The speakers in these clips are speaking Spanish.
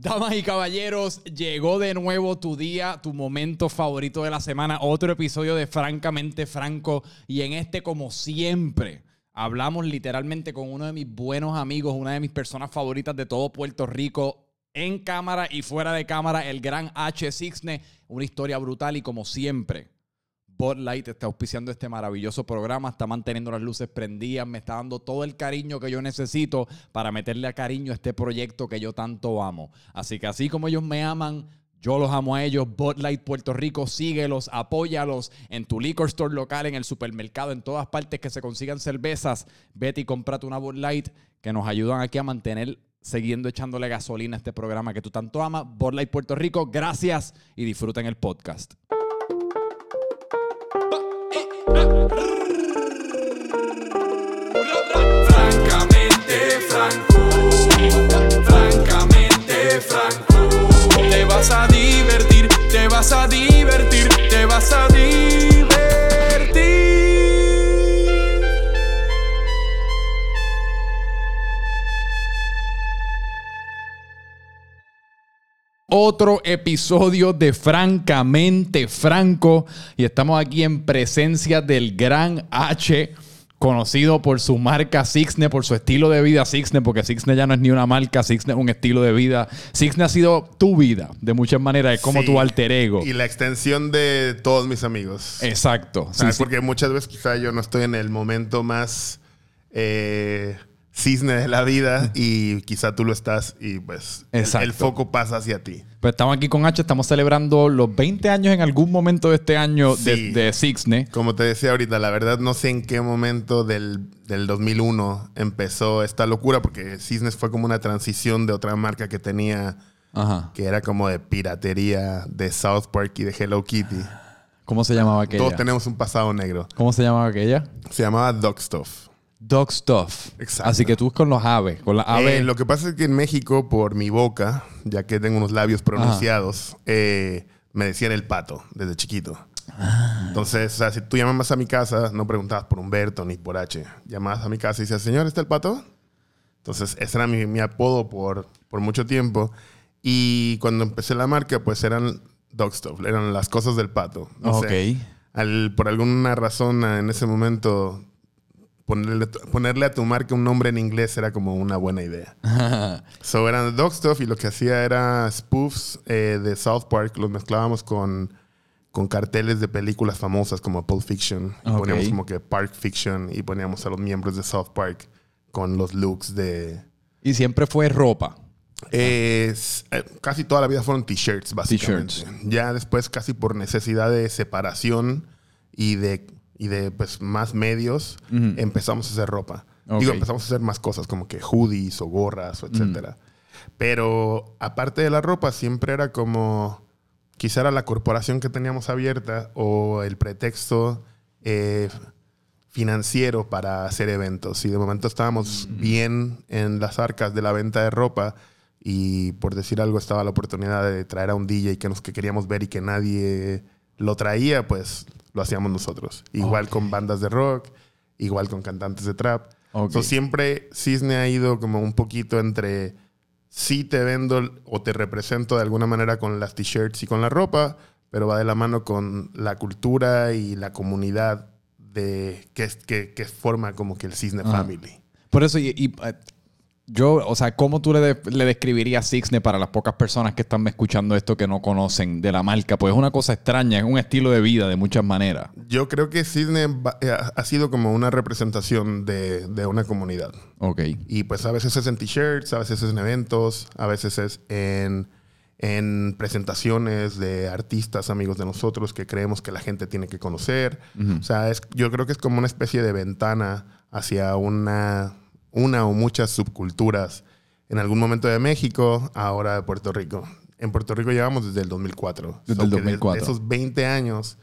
Damas y caballeros, llegó de nuevo tu día, tu momento favorito de la semana, otro episodio de Francamente Franco. Y en este como siempre hablamos literalmente con uno de mis buenos amigos, una de mis personas favoritas de todo Puerto Rico, en cámara y fuera de cámara, el gran H. Sixne, una historia brutal y como siempre Bud Light está auspiciando este maravilloso programa, está manteniendo las luces prendidas, me está dando todo el cariño que yo necesito para meterle a cariño a este proyecto que yo tanto amo. Así que así como ellos me aman, yo los amo a ellos. Bud Light Puerto Rico, síguelos, apóyalos en tu liquor store local, en el supermercado, en todas partes que se consigan cervezas. Vete y cómprate una Bud Light que nos ayudan aquí a mantener siguiendo echándole gasolina a este programa que tú tanto amas. Bud Light Puerto Rico, gracias y disfruten el podcast. Francamente franco, francamente franco. Te vas a divertir, te vas a divertir, te vas a otro episodio de Francamente Franco y estamos aquí en presencia del gran H, conocido por su marca Sixne, por su estilo de vida Sixne, porque Sixne ya no es ni una marca, Sixne es un estilo de vida. Sixne ha sido tu vida, de muchas maneras, es como Sí. tu alter ego. Y la extensión de todos mis amigos. Exacto. Sí. Porque muchas veces quizá yo no estoy en el momento más eh, cisne de la vida y quizá tú lo estás y pues el- foco pasa hacia ti. Pues estamos aquí con H, estamos celebrando los 20 años en algún momento de este año de, Sí. de Sixne. Como te decía ahorita, la verdad no sé en qué momento del, del 2001 empezó esta locura porque Cisnes fue como una transición de otra marca que tenía Ajá. que era como de piratería de South Park y de Hello Kitty. ¿Cómo se llamaba aquella? Todos tenemos un pasado negro. ¿Cómo se llamaba aquella? Se llamaba Dog Stuff. Dog Stuff. Exacto. Así que tú con los aves, con las aves. Eh, lo que pasa es que en México, por mi boca, ya que tengo unos labios pronunciados, eh, me decían el pato desde chiquito. Ah. Entonces, o sea, si tú llamabas a mi casa, no preguntabas por Humberto ni por H. Llamabas a mi casa y decías, señor, ¿está el pato? Entonces, ese era mi, mi apodo por, por mucho tiempo. Y cuando empecé la marca, pues eran dog stuff, eran las cosas del pato. No ok. sé, al- por alguna razón en ese momento ponerle, ponerle a tu marca un nombre en inglés era como una buena idea. so eran dog stuff y lo que hacía era spoofs eh, de South Park, los mezclábamos con, con carteles de películas famosas como Pulp Fiction. Y. Poníamos como que Park Fiction y poníamos a los miembros de South Park con los looks de... y siempre fue ropa. Es- eh, casi toda la vida fueron t-shirts, básicamente. T-shirts. Ya después, casi por necesidad de separación y de, y de pues, más medios, empezamos a hacer ropa. Ok. Digo, empezamos a hacer más cosas como que hoodies o gorras o etcétera. Pero aparte de la ropa, siempre era como. Quizá era la corporación que teníamos abierta o el pretexto eh, financiero para hacer eventos. Y de momento estábamos bien en las arcas de la venta de ropa y por decir algo estaba la oportunidad de traer a un DJ que nos que queríamos ver y que nadie lo traía, pues lo hacíamos nosotros. Igual con bandas de rock, igual con cantantes de trap. Ok. So, siempre Cisne ha ido como un poquito entre sí te vendo o te represento de alguna manera con las t-shirts y con la ropa, pero va de la mano con la cultura y la comunidad de que, que, que forma como que el Cisne. Family. Por eso, y, y, eh, yo, o sea, ¿cómo tú le, de- le describirías Sixne para las pocas personas que están escuchando esto que no conocen de la marca? Pues es una cosa extraña, es un estilo de vida de muchas maneras. Yo creo que Cisne va- eh, ha sido como una representación de, de una comunidad. Ok. Y pues a veces es en t-shirts, a veces es en eventos, a veces es en, en presentaciones de artistas, amigos de nosotros que creemos que la gente tiene que conocer. O sea, es, yo creo que es como una especie de ventana hacia una, una o muchas subculturas. En algún momento de México, ahora de Puerto Rico. En Puerto Rico llevamos desde el 2004. Desde el que 2004. De esos 20 años,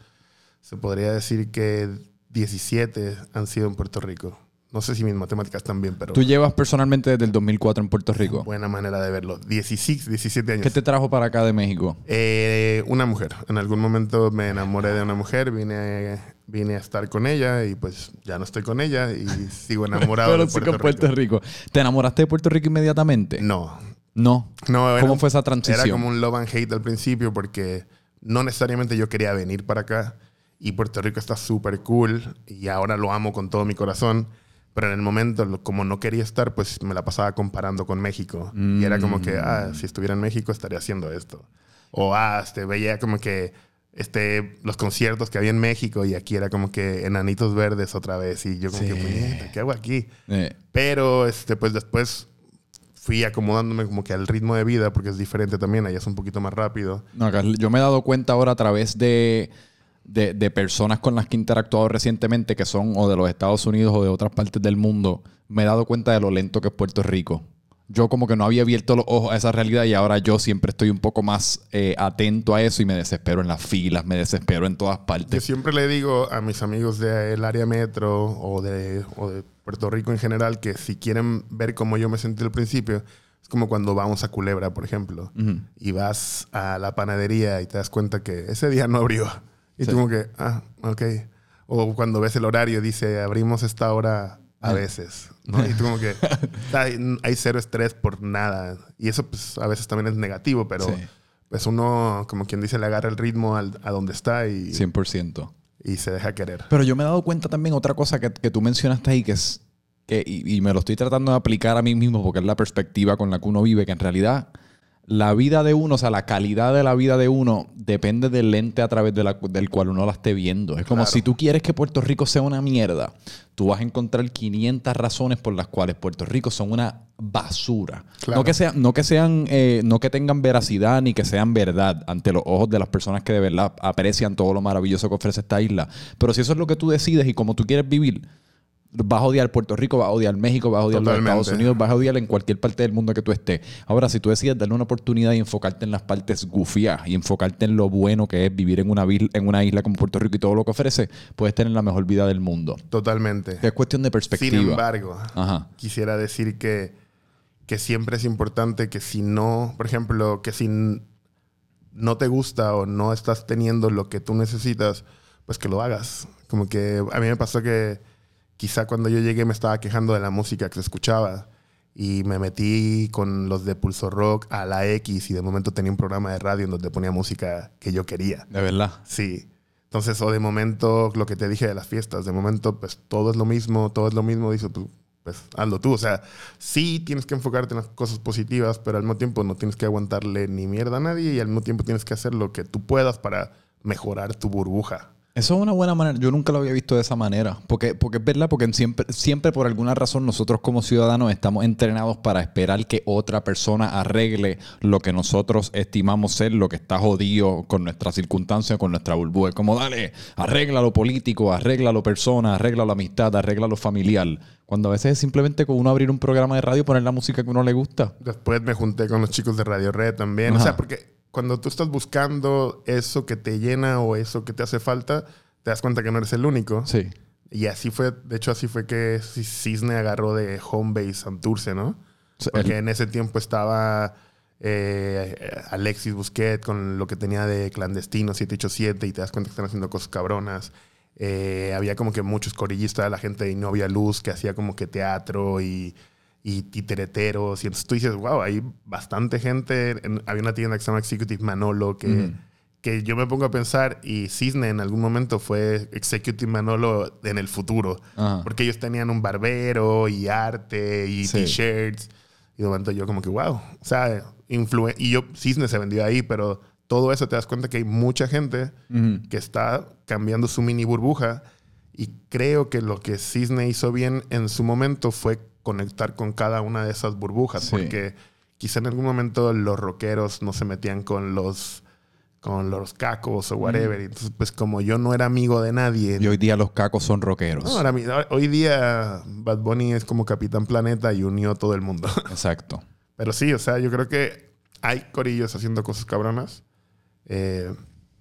se podría decir que 17 han sido en Puerto Rico. No sé si mis matemáticas están bien, pero Tú llevas personalmente desde el 2004 en Puerto Rico. buena manera de verlo. 16, 17 años. ¿Qué te trajo para acá de México? Eh, una mujer. En algún momento me enamoré de una mujer, vine, vine a estar con ella y pues ya no estoy con ella y sigo enamorado Pero de Puerto, con Puerto Rico. Rico. ¿Te enamoraste de Puerto Rico inmediatamente? No, No. No, era ¿Cómo fue esa transición? Era como un love and hate al principio porque no necesariamente yo quería venir para acá y Puerto Rico está súper cool y ahora lo amo con todo mi corazón. Pero en el momento, como no quería estar, pues me la pasaba comparando con México. Y era como que, ah, si estuviera en México estaría haciendo esto. O, ah, este, veía como que este, los conciertos que había en México y aquí era como que enanitos verdes otra vez. Y yo como Sí. que, "Puñeta, ¿qué hago aquí? Eh, Pero este, pues después fui acomodándome como que al ritmo de vida porque es diferente también, allá es un poquito más rápido. No, yo me he dado cuenta ahora a través de, de, de personas con las que he interactuado recientemente, que son o de los Estados Unidos o de otras partes del mundo, me he dado cuenta de lo lento que es Puerto Rico. Yo como que no había abierto los ojos a esa realidad y ahora yo siempre estoy un poco más eh, atento a eso y me desespero en las filas, me desespero en todas Yo partes. siempre le digo a mis amigos del área metro o de, o de Puerto Rico en general que si quieren ver cómo yo me sentí al principio, es como cuando vamos a Culebra, por ejemplo, Ujú. y vas a la panadería y te das cuenta que ese día no abrió. Y Sí. tú como que, ah, ok. O cuando ves el horario, dice, abrimos esta hora a veces. ¿no? Y tú como que, o sea, hay, hay cero estrés por nada. Y eso pues a veces también es negativo, pero Sí. pues uno, como quien dice, le agarra el ritmo al- a donde está y, 100%. y se deja querer. Pero yo me he dado cuenta también otra cosa que, que tú mencionaste ahí, que es, que, y, y me lo estoy tratando de aplicar a mí mismo porque es la perspectiva con la que uno vive, que en realidad la vida de uno, o sea, la calidad de la vida de uno depende del lente a través de la- del cual uno la esté viendo. Es como Claro. si tú quieres que Puerto Rico sea una mierda, tú vas a encontrar 500 razones por las cuales Puerto Rico son una basura. Claro. No que sean, no que sean, eh, no que tengan veracidad ni que sean verdad ante los ojos de las personas que de verdad aprecian todo lo maravilloso que ofrece esta isla. Pero si eso es lo que tú decides y como tú quieres vivir, vas a odiar Puerto Rico, vas a odiar México, vas a odiar los. Estados Unidos, vas a odiar en cualquier parte del mundo que tú estés. Ahora, si tú decides darle una oportunidad y enfocarte en las partes gufias y enfocarte en lo bueno que es vivir en una, vil- en una isla como Puerto Rico y todo lo que ofrece, puedes tener la mejor vida del mundo. Totalmente. Es cuestión de perspectiva. Sin embargo, Ajá. quisiera decir que, que siempre es importante que si no, por ejemplo, que si no te gusta o no estás teniendo lo que tú necesitas, pues que lo hagas. Como que a mí me pasó que quizá cuando yo llegué me estaba quejando de la música que se escuchaba y me metí con los de Pulso Rock a la X y de momento tenía un programa de radio en donde ponía música que yo quería. De verdad. Sí. Entonces, o de momento, lo que te dije de las fiestas, de momento, pues todo es lo mismo, todo es lo mismo, dices, pues, pues hazlo tú. O sea, sí tienes que enfocarte en las cosas positivas, pero al mismo tiempo no tienes que aguantarle ni mierda a nadie y al mismo tiempo tienes que hacer lo que tú puedas para mejorar tu burbuja. Eso es una buena manera. Yo nunca lo había visto de esa manera. Porque, porque es verdad, porque siempre, siempre por alguna razón nosotros como ciudadanos estamos entrenados para esperar que otra persona arregle lo que nosotros estimamos ser, lo que está jodido con nuestra circunstancia, con nuestra burbuja. Es como, dale, arregla lo político, arregla lo persona, arregla la amistad, arregla lo familiar. Cuando a veces es simplemente con uno abrir un programa de radio y poner la música que uno le gusta. Después me junté con los chicos de Radio Red también. O sea, porque cuando tú estás buscando eso que te llena o eso que te hace falta, te das cuenta que no eres el único. Sí. Y así fue, de hecho, así fue que Cisne agarró de Homebase Santurce, ¿no? Sí, Porque el- en ese tiempo estaba eh, Alexis Busquet con lo que tenía de clandestino 787 y te das cuenta que están haciendo cosas cabronas. Eh, había como que muchos corillistas de la gente y no había luz que hacía como que teatro y, y titereteros. Y entonces tú dices, wow, hay bastante gente. En- había una tienda que se llama Executive Manolo que, Ujú. que yo me pongo a pensar y Cisne en algún momento fue Executive Manolo en el futuro. Ajá. Porque ellos tenían un barbero y arte y Sí. t-shirts. Y de momento yo como que, wow. O sea, influen y yo, Cisne se vendió ahí, pero todo eso te das cuenta que hay mucha gente que está cambiando su mini burbuja. Y creo que lo que Cisne hizo bien en su momento fue conectar con cada una de esas burbujas. Sí. Porque quizá en algún momento los rockeros no se metían con los con los cacos o whatever. Y Entonces, pues como yo no era amigo de nadie, Y hoy día los cacos son rockeros. no, ahora hoy día Bad Bunny es como Capitán Planeta y unió a todo el mundo. Exacto. Pero sí, o sea, yo creo que hay corillos haciendo cosas cabronas. eh,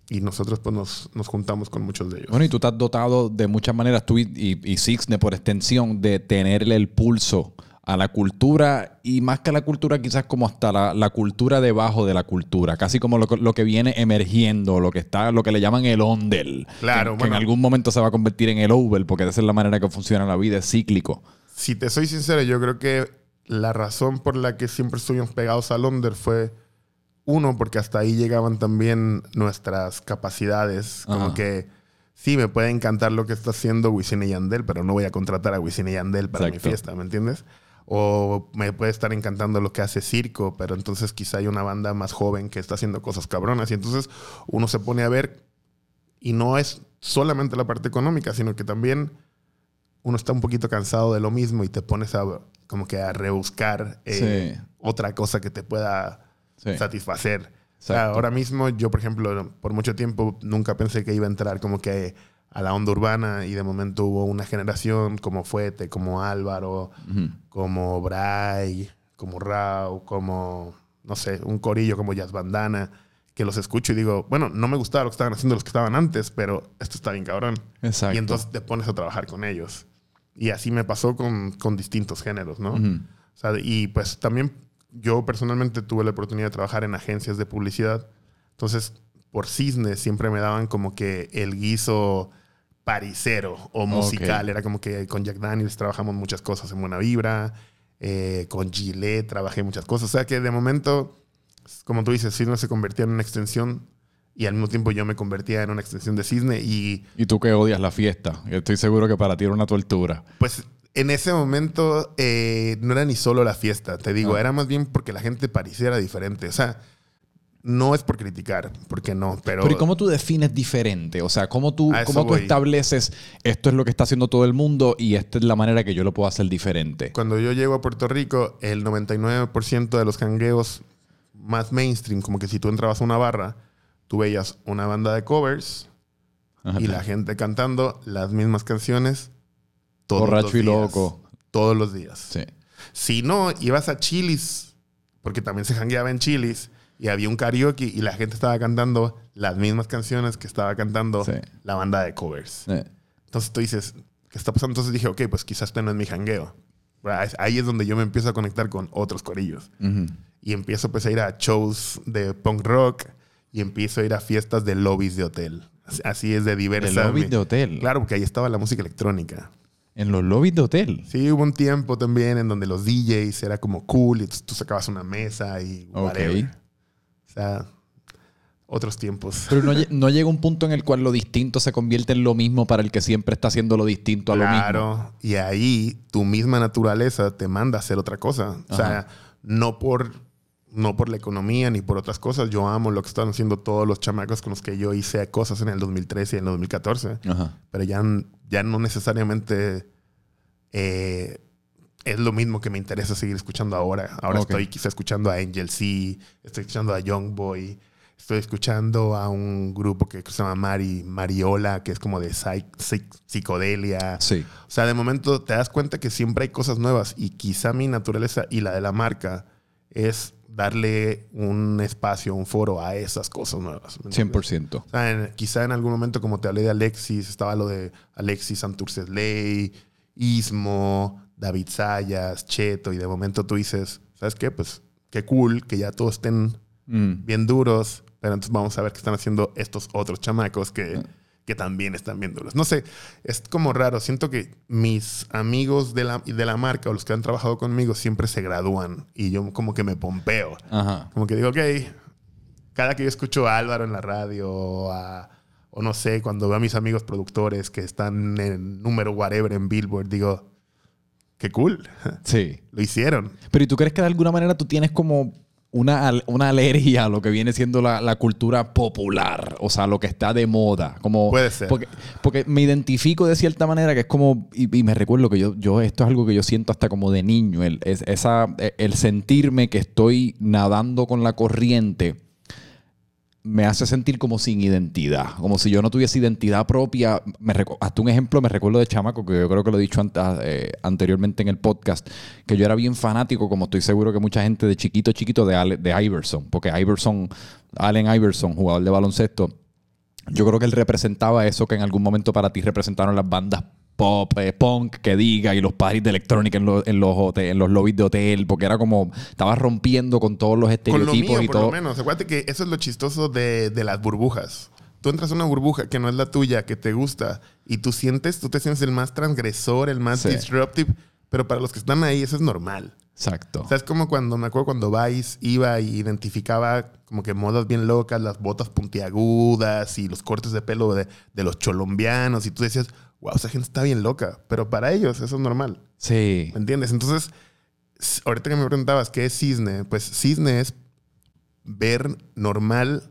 y nosotros pues nos, nos juntamos con muchos de ellos. Bueno, y tú te has dotado de muchas maneras, tú y, y, y Sixne por extensión, de tenerle el pulso a la cultura y más que a la cultura, quizás como hasta la, la cultura debajo de la cultura, casi como lo, lo que viene emergiendo, lo que está, lo que le llaman el ondel. Claro, que, que en bueno. algún momento se va a convertir en el over, porque esa es la manera que funciona la vida, es cíclico. Si te soy sincero, yo creo que la razón por la que siempre estuvimos pegados a Londres fue, uno, porque hasta ahí llegaban también nuestras capacidades. Como que sí, me puede encantar lo que está haciendo Wisin y Yandel, pero no voy a contratar a Wisin y Yandel para Exacto. mi fiesta, ¿me entiendes? O me puede estar encantando lo que hace Circo, pero entonces quizá hay una banda más joven que está haciendo cosas cabronas. Y entonces uno se pone a ver, y no es solamente la parte económica, sino que también uno está un poquito cansado de lo mismo y te pones a como que a rebuscar eh, Sí. otra cosa que te pueda Sí. satisfacer. O sea, Exacto. ahora mismo yo, por ejemplo, por mucho tiempo nunca pensé que iba a entrar como que a la onda urbana y de momento hubo una generación como Fuete, como Álvaro, Ujú. como Bray, como Rao, como, no sé, un corillo como Jazz Bandana, que los escucho y digo, bueno, no me gustaba lo que estaban haciendo los que estaban antes, pero esto está bien cabrón. Exacto. Y entonces te pones a trabajar con ellos. Y así me pasó con, con distintos géneros, ¿no? O sea, y pues también yo personalmente tuve la oportunidad de trabajar en agencias de publicidad. Entonces, por cisne siempre me daban como que el guiso parisero o musical. Era como que con Jack Daniels trabajamos muchas cosas en Buena Vibra. eh, con Gillette trabajé muchas cosas. O sea que de momento, como tú dices, Cisne se convertía en una extensión y al mismo tiempo yo me convertía en una extensión de Cisne y Y tú que odias la fiesta. Yo Estoy seguro que para ti era una tortura. Pues en ese momento eh, no era ni solo la fiesta, te digo, Ah. era más bien porque la gente pareciera diferente. O sea, no es por criticar, porque no, pero... Pero ¿y cómo tú defines diferente? O sea, ¿cómo tú, cómo tú voy. estableces esto es lo que está haciendo todo el mundo y esta es la manera que yo lo puedo hacer diferente? Cuando yo llego a Puerto Rico, el 99% de los jangueos más mainstream, como que si tú entrabas a una barra, tú veías una banda de covers Ajá. y la gente cantando las mismas canciones todos Borracho los y días. loco. Todos los días. Sí. Si no, ibas a Chili's, porque también se jangueaba en Chili's, y había un karaoke y la gente estaba cantando las mismas canciones que estaba cantando Sí. la banda de covers. Eh, Entonces tú dices, ¿qué está pasando? Entonces dije, ok, pues quizás este no es mi jangueo. Ahí es donde yo me empiezo a conectar con otros corillos. ujú. Y empiezo pues a ir a shows de punk rock y empiezo a ir a fiestas de lobbies de hotel. Así- es de diversas. De lobbies de hotel. Claro, porque ahí estaba la música electrónica. En los lobbies de hotel. Sí, hubo un tiempo también en donde los DJs era como cool y tú sacabas una mesa y whatever. O sea, otros tiempos. Pero no, no llega un punto en el cual lo distinto se convierte en lo mismo para el que siempre está haciendo lo distinto a lo mismo. Claro, y ahí tu misma naturaleza te manda a hacer otra cosa. O sea, Ajá. no por, no por la economía ni por otras cosas. Yo amo lo que están haciendo todos los chamacos con los que yo hice cosas en el 2013 y en el 2014. Ajá. Pero ya, ya no necesariamente eh, es lo mismo que me interesa seguir escuchando ahora. Ahora estoy quizá escuchando a Angel C, estoy escuchando a Young Boy, estoy escuchando a un grupo que se llama Mari, Mariola, que es como de psicodelia. Sí. O sea, de momento te das cuenta que siempre hay cosas nuevas y quizá mi naturaleza y la de la marca es darle un espacio, un foro a esas cosas nuevas. ¿me entiendes? 100%. O sea, en- quizá en algún momento, como te hablé de Alexis, estaba lo de Alexis Santurces Ley, Ismo, David Sayas, Cheto, y de momento tú dices, ¿sabes qué? Pues qué cool que ya todos estén Mm. bien duros, pero entonces vamos a ver qué están haciendo estos otros chamacos que, que también están bien duros. No sé, es como raro. Siento que mis amigos de la, de la marca o los que han trabajado conmigo siempre se gradúan y yo como que me pompeo. Ajá. Como que digo, ok, cada que yo escucho a Álvaro en la radio a- o no sé, cuando veo a mis amigos productores que están en número whatever en Billboard, digo, qué cool, Sí. lo hicieron. Pero ¿y tú crees que de alguna manera tú tienes como una, una alergia a lo que viene siendo la, la cultura popular? O sea, lo que está de moda. Como, Puede ser. Porque, porque me identifico de cierta manera que es como, y, y me recuerdo que yo, yo, esto es algo que yo siento hasta como de niño, el, es- esa, el sentirme que estoy nadando con la corriente me hace sentir como sin identidad, como si yo no tuviese identidad propia. Me hasta un ejemplo me recuerdo de chamaco, que yo creo que lo he dicho ah, eh, anteriormente en el podcast, que yo era bien fanático, como estoy seguro que mucha gente de chiquito, chiquito, de, Ale- de Iverson, porque Iverson, Allen Iverson, jugador de baloncesto, yo creo que él representaba eso que en algún momento para ti representaron las bandas pop, eh, punk, que diga, y los parties de electrónica en, los- en, los en los lobbies de hotel, porque era como, estaba rompiendo con todos los Con lo estereotipos mío, y por todo. lo menos. Acuérdate que eso es lo chistoso de, de las burbujas. Tú entras a una burbuja que no es la tuya, que te gusta, y tú sientes, tú te sientes el más transgresor, el más Sí. disruptive, pero para los que están ahí eso es normal. Exacto. O sea, es como cuando me acuerdo cuando Vice iba y identificaba como que modas bien locas, las botas puntiagudas y los cortes de pelo de, de los cholombianos. Y tú decías, wow, esa gente está bien loca. Pero para ellos eso es normal. Sí. ¿Me entiendes? Entonces, ahorita que me preguntabas qué es cisne, pues cisne es ver normal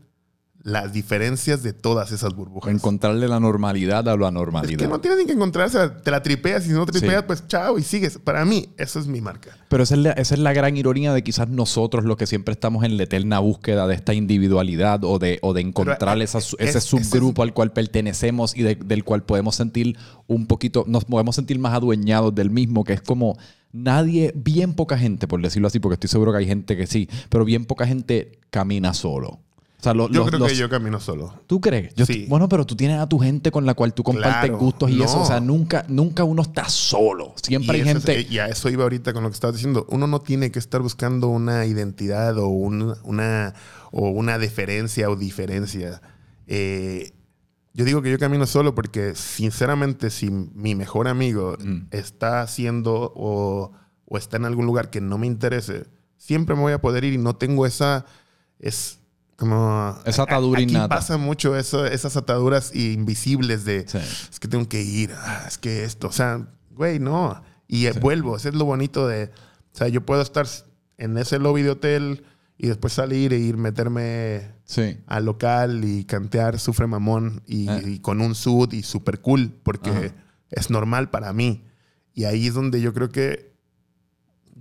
las diferencias de todas esas burbujas. Encontrarle la normalidad a la Es normalidad. que no tienes ni que encontrarse, te la tripeas y si no tripeas, Sí. pues chao y sigues. Para mí, eso es mi marca. Pero esa es, la, esa es la gran ironía de quizás nosotros los que siempre estamos en la eterna búsqueda de esta individualidad o de, o de encontrar esa su- ese es- subgrupo al cual pertenecemos y de- del cual podemos sentir un poquito, nos podemos sentir más adueñados del mismo, que es como nadie, bien poca gente, por decirlo así, porque estoy seguro que hay gente que sí, pero bien poca gente camina solo. O sea, lo- Yo los- creo los- que yo camino solo. ¿Tú crees? Yo Sí. Bueno, pero tú tienes a tu gente con la cual tú compartes Claro, gustos y eso. O sea, nunca, nunca uno está solo. Siempre Y hay eso es- gente. y a eso iba ahorita con lo que estabas diciendo. Uno no tiene que estar buscando una identidad o un- una, o una deferencia o diferencia. Eh, yo digo que yo camino solo porque, sinceramente, si mi mejor amigo Mm. está haciendo o, o está en algún lugar que no me interese, siempre me voy a poder ir y no tengo esa. Es como. Esa atadura Aquí innata. pasa mucho eso, esas ataduras invisibles de Sí. es que tengo que ir, ah, es que esto, o sea, güey, no. Y eh, vuelvo, eso es lo bonito de, o sea, yo puedo estar en ese lobby de hotel y después salir e ir meterme Sí. al local y cantear Sufre Mamón y, Ah. y con un sud y super cool, porque Ajá. es normal para mí. Y ahí es donde yo creo que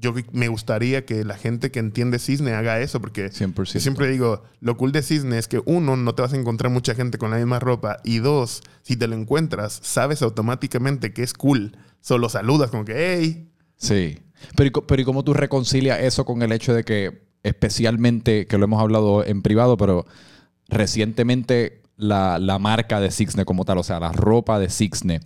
yo me gustaría que la gente que entiende cisne haga eso, porque 100%. yo siempre digo, lo cool de cisne es que uno, no te vas a encontrar mucha gente con la misma ropa, y dos, si te lo encuentras, sabes automáticamente que es cool. Solo saludas como que, hey, Sí. Pero, ¿y co- pero ¿y cómo tú reconcilias eso con el hecho de que, especialmente, que lo hemos hablado en privado, pero recientemente la, la marca de Sixne como tal, o sea, la ropa de Sixne,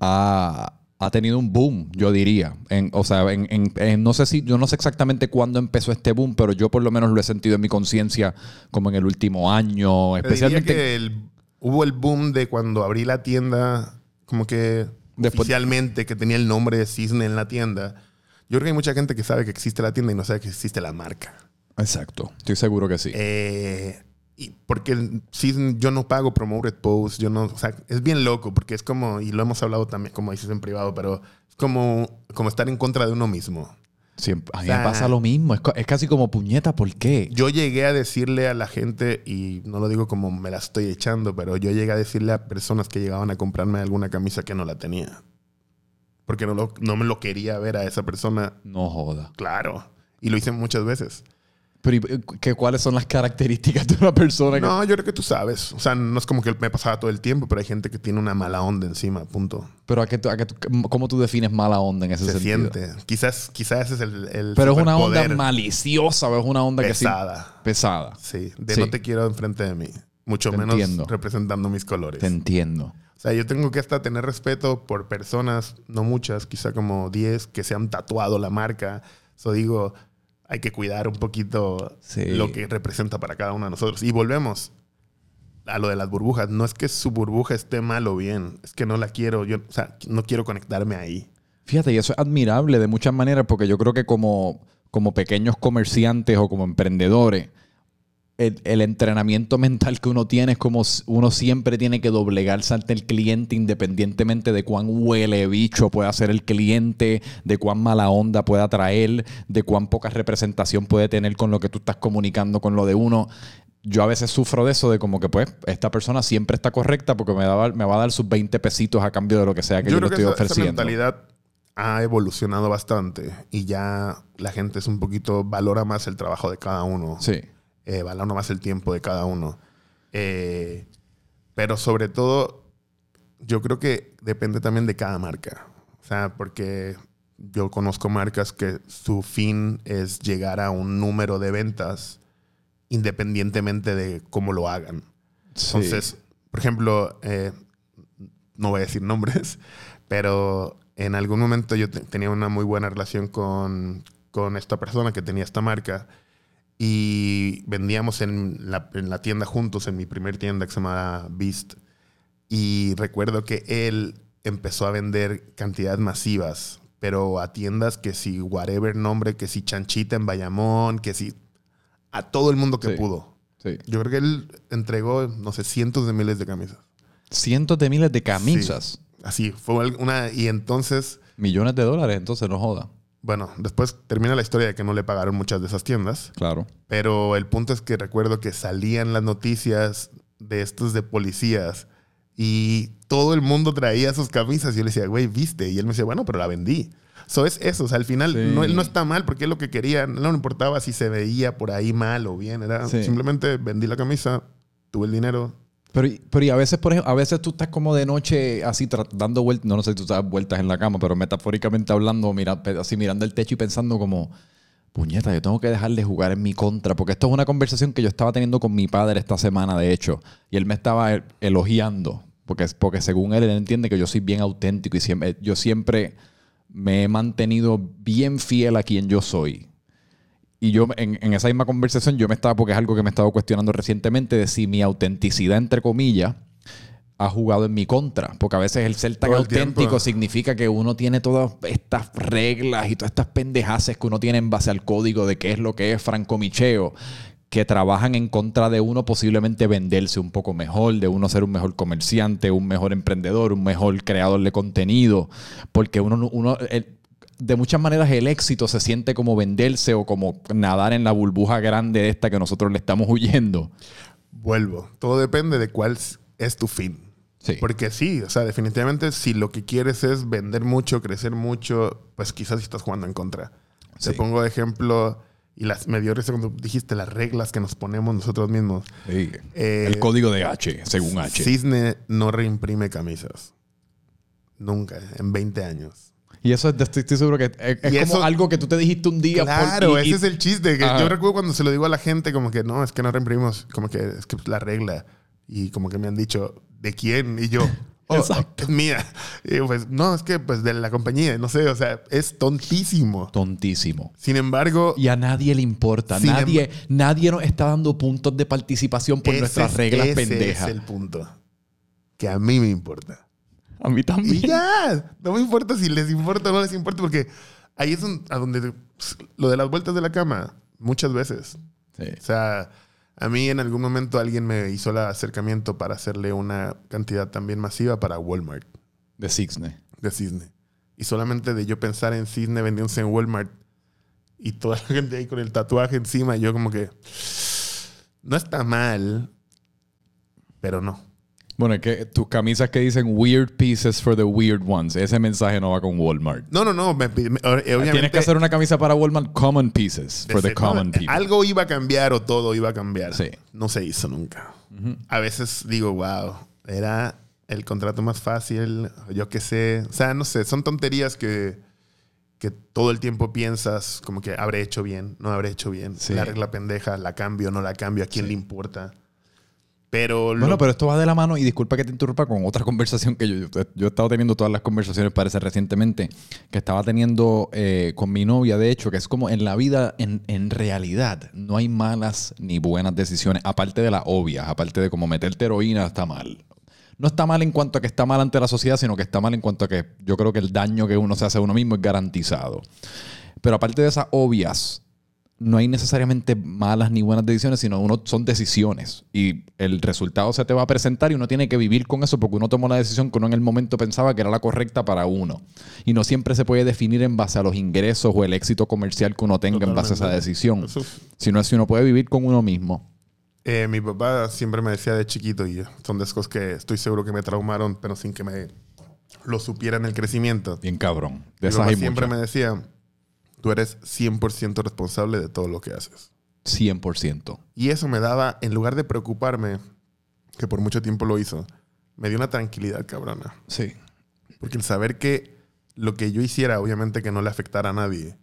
ha, ha tenido un boom, yo diría. En, o sea, en, en- en- no sé si, yo no sé exactamente cuándo empezó este boom, pero yo por lo menos lo he sentido en mi conciencia como en el último año, diría especialmente. que el- hubo el boom de cuando abrí la tienda, como que Después- oficialmente, que tenía el nombre de Cisne en la tienda. Yo creo que hay mucha gente que sabe que existe la tienda y no sabe que existe la marca. Exacto, estoy seguro que sí. Eh, y porque Cisne, yo no pago promoted posts, yo no, o sea, es bien loco porque es como, y lo hemos hablado también, como dices en privado, pero es como, como estar en contra de uno mismo. Siempre, a mí o sea- me pasa lo mismo. Es, es casi como puñeta, ¿por qué? Yo llegué a decirle a la gente, y no lo digo como me la estoy echando, pero yo llegué a decirle a personas que llegaban a comprarme alguna camisa que no la tenía. Porque no, lo- no me lo quería ver a esa persona, No joda. claro. Y lo hice muchas veces. Pero, ¿y ¿qué, ¿cuáles son las características de una persona que... No, yo creo que tú sabes. O sea, no es como que me pasaba todo el tiempo, pero hay gente que tiene una mala onda encima, punto. Pero ¿a qué tú- a qué tú- ¿cómo tú defines mala onda en ese Se sentido? siente. Quizás, quizás ese es el, el Pero es una onda maliciosa es una onda que sí... pesada. Pesada. Sí, de Sí. no te quiero enfrente de mí. Mucho Te menos entiendo. representando mis colores. Te entiendo. O sea, yo tengo que hasta tener respeto por personas, no muchas, quizá como 10, que se han tatuado la marca. Eso digo, hay que cuidar un poquito Sí. lo que representa para cada uno de nosotros. Y volvemos a lo de las burbujas. No es que su burbuja esté mal o bien, es que no la quiero, yo, o sea, no quiero conectarme ahí. Fíjate, y eso es admirable de muchas maneras porque yo creo que como, como pequeños comerciantes o como emprendedores, el, el entrenamiento mental que uno tiene es como uno siempre tiene que doblegarse ante el cliente independientemente de cuán huele bicho pueda ser el cliente, de cuán mala onda pueda traer, de cuán poca representación puede tener con lo que tú estás comunicando con lo de uno. Yo a veces sufro de eso, de como que pues esta persona siempre está correcta porque me, da- me va a dar sus 20 pesitos a cambio de lo que sea que yo, yo le creo que estoy esa, esa ofreciendo. mentalidad ha evolucionado bastante y ya la gente es un poquito, valora más el trabajo de cada uno. Sí. Eh, valora más el tiempo de cada uno. Eh, pero sobre todo, yo creo que depende también de cada marca. O sea, porque yo conozco marcas que su fin es llegar a un número de ventas independientemente de cómo lo hagan. Sí. Entonces, por ejemplo, eh, no voy a decir nombres, pero en algún momento yo te- tenía una muy buena relación con, con esta persona que tenía esta marca y vendíamos en la, en la tienda juntos, en mi primer tienda que se llamaba Beast. Y recuerdo que él empezó a vender cantidades masivas pero a tiendas que si whatever nombre, que si Chanchita en Bayamón, que si a todo el mundo que Sí. pudo. Sí. Yo creo que él entregó, no sé, cientos de miles de camisas. Cientos de miles de camisas. Así, fue una... Y entonces, Millones de dólares, entonces no joda. Bueno, después termina la historia de que no le pagaron muchas de esas tiendas. Claro. Pero el punto es que recuerdo que salían las noticias de estos de policías y todo el mundo traía sus camisas. Y yo le decía, güey, viste. Y él me decía, bueno, pero la vendí. So es eso. O sea, al final Sí. no, él no está mal porque es lo que quería. No le importaba si se veía por ahí mal o bien. Era Sí. simplemente vendí la camisa, tuve el dinero. Pero, pero y a veces, por ejemplo, a veces tú estás como de noche así dando vueltas, no, no sé si tú das vueltas en la cama, pero metafóricamente hablando, mira, así mirando el techo y pensando como, puñeta, yo tengo que dejar de jugar en mi contra, porque esto es una conversación que yo estaba teniendo con mi padre esta semana, de hecho, y él me estaba elogiando, porque, porque según él, él entiende que yo soy bien auténtico y siempre, yo siempre me he mantenido bien fiel a quien yo soy. Y yo en, en esa misma conversación yo me estaba, porque es algo que me he estado cuestionando recientemente, de si mi autenticidad, entre comillas, ha jugado en mi contra. Porque a veces el ser tan el auténtico tiempo. significa que uno tiene todas estas reglas y todas estas pendejaces que uno tiene en base al código de qué es lo que es francomicheo, que trabajan en contra de uno posiblemente venderse un poco mejor, de uno ser un mejor comerciante, un mejor emprendedor, un mejor creador de contenido. Porque uno, uno el- de muchas maneras el éxito se siente como venderse o como nadar en la burbuja grande de esta que nosotros le estamos huyendo. Vuelvo. Todo depende de cuál es tu fin. Sí. Porque sí, o sea, definitivamente si lo que quieres es vender mucho, crecer mucho, pues quizás estás jugando en contra. Sí. Te pongo de ejemplo, y las, me dio risa cuando dijiste las reglas que nos ponemos nosotros mismos. Eh, el código de H, según H. Cisne no reimprime camisas. Nunca, en 20 años. Y eso es- estoy, estoy seguro que es, es Y como eso- algo que tú te dijiste un día. por- Claro, y- y- ese es el chiste. Que yo recuerdo cuando se lo digo a la gente, como que no, es que no reimprimimos, como que es que es la regla. Y como que me han dicho, ¿de quién? Y yo, oh, Exacto. es mía. Y pues no, es que pues de la compañía, no sé, o sea, es tontísimo. Tontísimo. Sin embargo, Y a nadie le importa. Sin Nadie, nadie nos está dando puntos de participación por ese nuestras es- reglas ese pendejas. es el punto. Que a mí me importa. A mí también. Y ya, no me importa si les importa o no les importa, porque ahí es un- a donde lo de las vueltas de la cama, muchas veces. Sí. O sea, a mí en algún momento alguien me hizo el acercamiento para hacerle una cantidad también masiva para Walmart De Cisne. de cisne. Y solamente de yo pensar en cisne vendiéndose en Walmart y toda la gente ahí con el tatuaje encima, yo como que no está mal, pero no. Bueno, es que tus camisas que dicen weird pieces for the weird ones, ese mensaje no va con Walmart. No, no, no. me- me- obviamente, Tienes que hacer una camisa para Walmart common pieces for the common people. Algo iba a cambiar o todo iba a cambiar. Sí. No se hizo nunca. A veces digo, wow, era el contrato más fácil, yo qué sé. O sea, no sé, son tonterías que, que todo el tiempo piensas como que habré hecho bien, no habré hecho bien. Sí. La regla pendeja, la cambio, no la cambio, a quién le importa. Pero, lo- Bueno, pero esto va de la mano, y disculpa que te interrumpa con otra conversación que yo, he estado teniendo todas las conversaciones, parece recientemente, que estaba teniendo eh, con mi novia, de hecho, que es como en la vida, en, en realidad, no hay malas ni buenas decisiones, aparte de las obvias, aparte de como meterte heroína está mal. No está mal en cuanto a que está mal ante la sociedad, sino que está mal en cuanto a que yo creo que el daño que uno se hace a uno mismo es garantizado. Pero aparte de esas obvias, no hay necesariamente malas ni buenas decisiones, sino uno son decisiones. Y el resultado se te va a presentar y uno tiene que vivir con eso porque uno tomó la decisión que uno en el momento pensaba que era la correcta para uno. Y no siempre se puede definir en base a los ingresos o el éxito comercial que uno tenga en base a esa decisión. Eso- Sino si uno puede vivir con uno mismo. Eh, mi papá siempre me decía de chiquito, y son de esas cosas que estoy seguro que me traumaron, pero sin que me lo supiera en el crecimiento. Bien cabrón. De esas siempre me decía, tú eres 100% responsable de todo lo que haces. 100%. Y eso me daba, en lugar de preocuparme, que por mucho tiempo lo hizo, me dio una tranquilidad cabrona. Sí. Porque el saber que lo que yo hiciera, obviamente que no le afectara a nadie.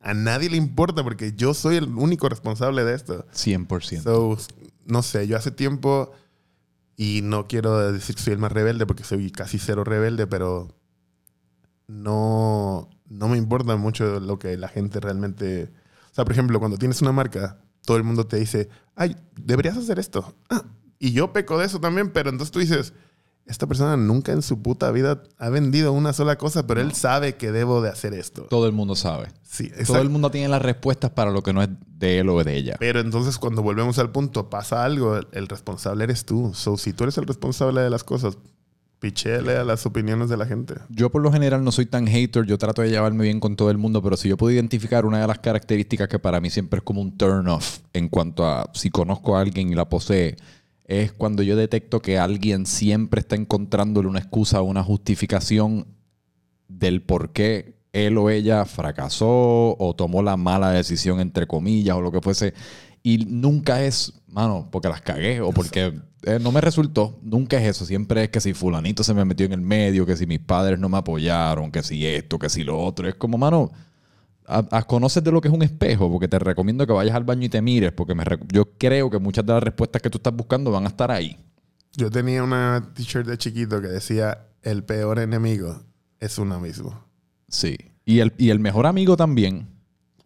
A nadie le importa porque yo soy el único responsable de esto. 100%. So, no sé, yo hace tiempo, y no quiero decir que soy el más rebelde porque soy casi cero rebelde, pero no, no me importa mucho lo que la gente realmente... O sea, por ejemplo, cuando tienes una marca, todo el mundo te dice, ay, deberías hacer esto. Ah, y yo peco de eso también, pero entonces tú dices, esta persona nunca en su puta vida ha vendido una sola cosa, pero él sabe que debo de hacer esto. Todo el mundo sabe. Sí, Todo exacto. el mundo tiene las respuestas para lo que no es de él o de ella. Pero entonces cuando volvemos al punto, pasa algo, el, el responsable eres tú. So, si tú eres el responsable de las cosas, pichele a las opiniones de la gente. Yo por lo general no soy tan hater, yo trato de llevarme bien con todo el mundo, pero si yo puedo identificar una de las características que para mí siempre es como un turn off en cuanto a si conozco a alguien y la posee, es cuando yo detecto que alguien siempre está encontrándole una excusa o una justificación del por qué él o ella fracasó o tomó la mala decisión, entre comillas, o lo que fuese. Y nunca es, mano, porque las cagué o porque eh, no me resultó. Nunca es eso. Siempre es que si fulanito se me metió en el medio, que si mis padres no me apoyaron, que si esto, que si lo otro. Es como, mano, a- a- conoces de lo que es un espejo, porque te recomiendo que vayas al baño y te mires, porque me yo creo que muchas de las respuestas que tú estás buscando van a estar ahí. Yo tenía una t-shirt de chiquito que decía, el peor enemigo es uno mismo. Sí. Y el, y el mejor amigo también.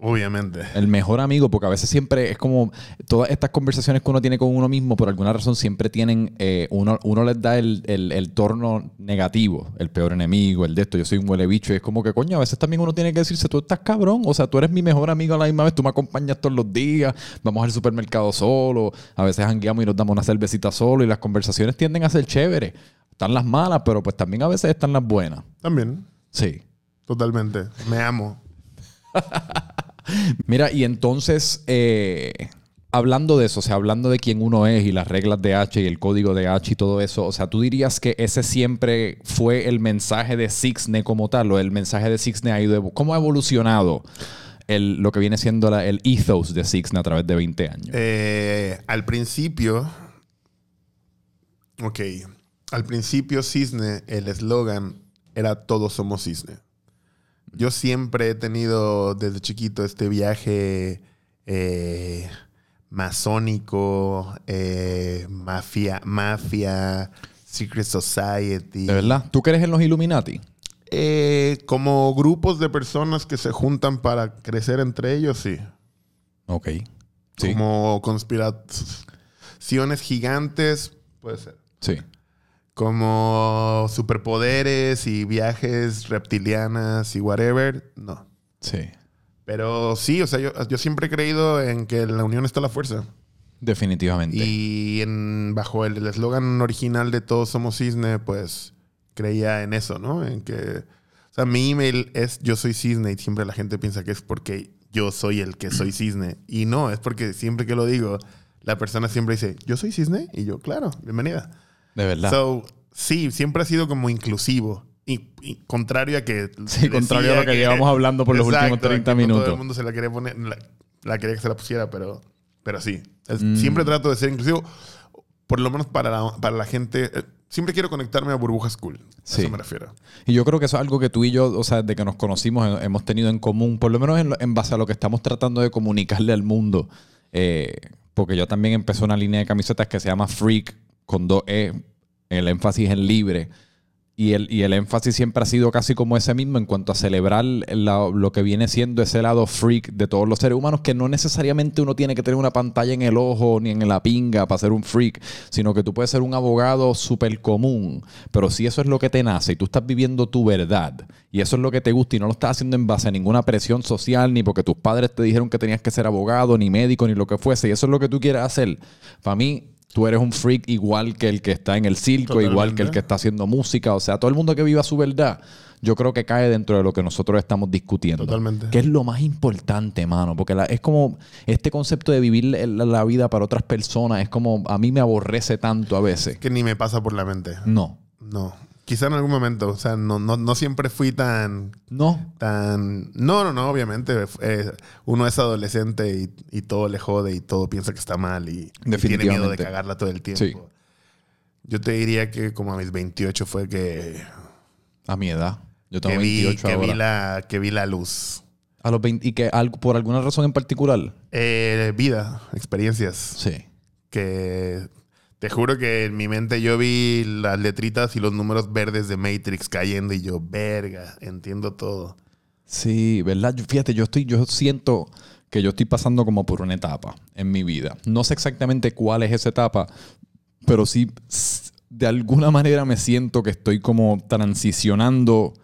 Obviamente. El mejor amigo, porque a veces siempre es como todas estas conversaciones que uno tiene con uno mismo, por alguna razón siempre tienen, eh, uno, uno les da el, el, el torno negativo, el peor enemigo, el de esto, yo soy un huele bicho, y es como que coño, a veces también uno tiene que decirse, tú estás cabrón, o sea, tú eres mi mejor amigo a la misma vez, tú me acompañas todos los días, vamos al supermercado solo, a veces hangueamos y nos damos una cervecita solo, y las conversaciones tienden a ser chéveres. Están las malas, pero pues también a veces están las buenas. También. Sí. Totalmente. Me amo. Mira, y entonces, eh, hablando de eso, o sea, hablando de quién uno es y las reglas de H y el código de H y todo eso, o sea, tú dirías que ese siempre fue el mensaje de Sixne como tal, o el mensaje de Sixne ha ido, ¿cómo ha evolucionado el, lo que viene siendo el ethos de Sixne a través de 20 años? Eh, al principio, ok, al principio Cisne, el eslogan era todos somos Cisne. Yo siempre he tenido desde chiquito este viaje eh, masónico, eh, mafia, mafia, secret society. ¿De verdad? ¿Tú crees en los Illuminati? Eh, como grupos de personas que se juntan para crecer entre ellos, sí. Ok. Sí. Como conspiraciones gigantes, puede ser. Sí. Como superpoderes y viajes reptilianas y whatever, no. Sí. Pero sí, o sea, yo, yo siempre he creído en que en la unión está la fuerza. Definitivamente. Y en, bajo el el eslogan original de Todos somos cisne, pues creía en eso, ¿no? En que, o sea, mi email es yo soy cisne y siempre la gente piensa que es porque yo soy el que soy cisne. Y no, es porque siempre que lo digo, la persona siempre dice, yo soy cisne. Y yo, claro, bienvenida. De verdad. So, sí, siempre ha sido como inclusivo. Y, y contrario a que... Sí, contrario a lo que llevamos hablando por los últimos 30 que no Todo minutos. el mundo se la quería poner, la, la quería que se la pusiera, pero, pero sí. Mm. Siempre trato de ser inclusivo, por lo menos para la, para la gente. eh, Siempre quiero conectarme a burbujas cool. A Sí. eso me refiero. Y yo creo que eso es algo que tú y yo, o sea, desde que nos conocimos, he- hemos tenido en común, por lo menos en, en base a lo que estamos tratando de comunicarle al mundo. Eh, porque yo también empecé una línea de camisetas que se llama Freak, con dos E, el énfasis en libre. Y el, y el énfasis siempre ha sido casi como ese mismo en cuanto a celebrar lo que viene siendo ese lado freak de todos los seres humanos, que no necesariamente uno tiene que tener una pantalla en el ojo ni en la pinga para ser un freak, sino que tú puedes ser un abogado súper común, pero si eso es lo que te nace y tú estás viviendo tu verdad y eso es lo que te gusta y no lo estás haciendo en base a ninguna presión social, ni porque tus padres te dijeron que tenías que ser abogado, ni médico, ni lo que fuese, y eso es lo que tú quieres hacer, para mí Tú eres un freak igual que el que está en el circo, igual que el que está haciendo música. O sea, todo el mundo que viva su verdad, yo creo que cae dentro de lo que nosotros estamos discutiendo. Totalmente. Que es lo más importante, mano. Porque la- es como este concepto de vivir la, la vida para otras personas, es como a mí me aborrece tanto a veces. Que ni me pasa por la mente. No. No. Quizá en algún momento. O sea, no, no, no siempre fui tan. No. tan no, no, no, obviamente. eh, uno es adolescente y, y todo le jode y todo piensa que está mal y, y tiene miedo de cagarla todo el tiempo. Sí. Yo te diría que como a mis 28 fue que, A mi edad. Yo tengo que, vi, 28 que, vi la, que vi la luz. A los 20 y que algo, por alguna razón en particular. Eh, vida, experiencias. Sí. Que te juro que en mi mente yo vi las letritas y los números verdes de Matrix cayendo y yo, verga, entiendo todo. Sí, ¿verdad? Fíjate, yo estoy, yo siento que yo estoy pasando como por una etapa en mi vida. No sé exactamente cuál es esa etapa, pero sí, de alguna manera me siento que estoy como transicionando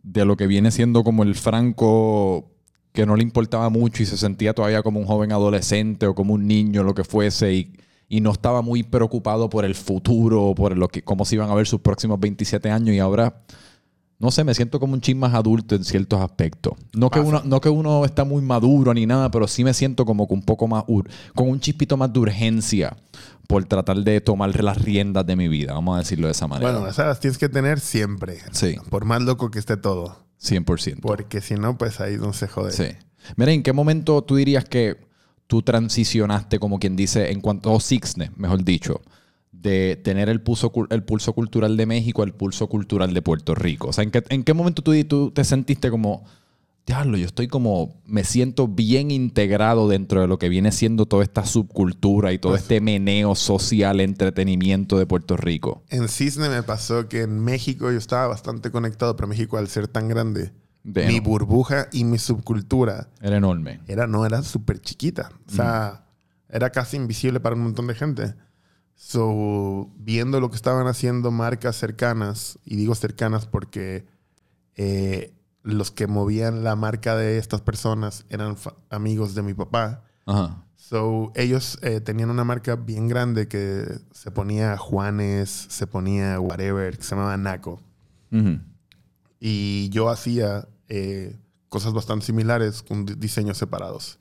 de lo que viene siendo como el Franco que no le importaba mucho y se sentía todavía como un joven adolescente o como un niño, lo que fuese, y, y no estaba muy preocupado por el futuro, por lo que, cómo se iban a ver sus próximos 27 años y ahora no sé, me siento como un chin más adulto en ciertos aspectos. No que, uno, no que uno está muy maduro ni nada, pero sí me siento como que un poco más, con un chispito más de urgencia por tratar de tomar las riendas de mi vida, vamos a decirlo de esa manera. Bueno, esas las tienes que tener siempre. Sí. Por más loco que esté todo. 100%. Porque si no, pues ahí no se jode. Sí. Mira, ¿en qué momento tú dirías que tú transicionaste, como quien dice, en cuanto a Sixne, mejor dicho, de tener el pulso, el pulso cultural de México al pulso cultural de Puerto Rico? O sea, ¿en qué, en qué momento tú, tú te sentiste como, diablo, yo estoy como, me siento bien integrado dentro de lo que viene siendo toda esta subcultura y todo este meneo social, entretenimiento de Puerto Rico? En Cisne me pasó que en México yo estaba bastante conectado, pero México al ser tan grande, De- mi burbuja y mi subcultura Era enorme. era, no era súper chiquita. O sea, era casi invisible para un montón de gente. So, viendo lo que estaban haciendo marcas cercanas, y digo cercanas porque eh, los que movían la marca de estas personas eran amigos de mi papá. Ajá. So, ellos eh, tenían una marca bien grande que se ponía Juanes, se ponía whatever, que se llamaba Naco. Ujú. Y yo hacía eh, cosas bastante similares con di- diseños separados.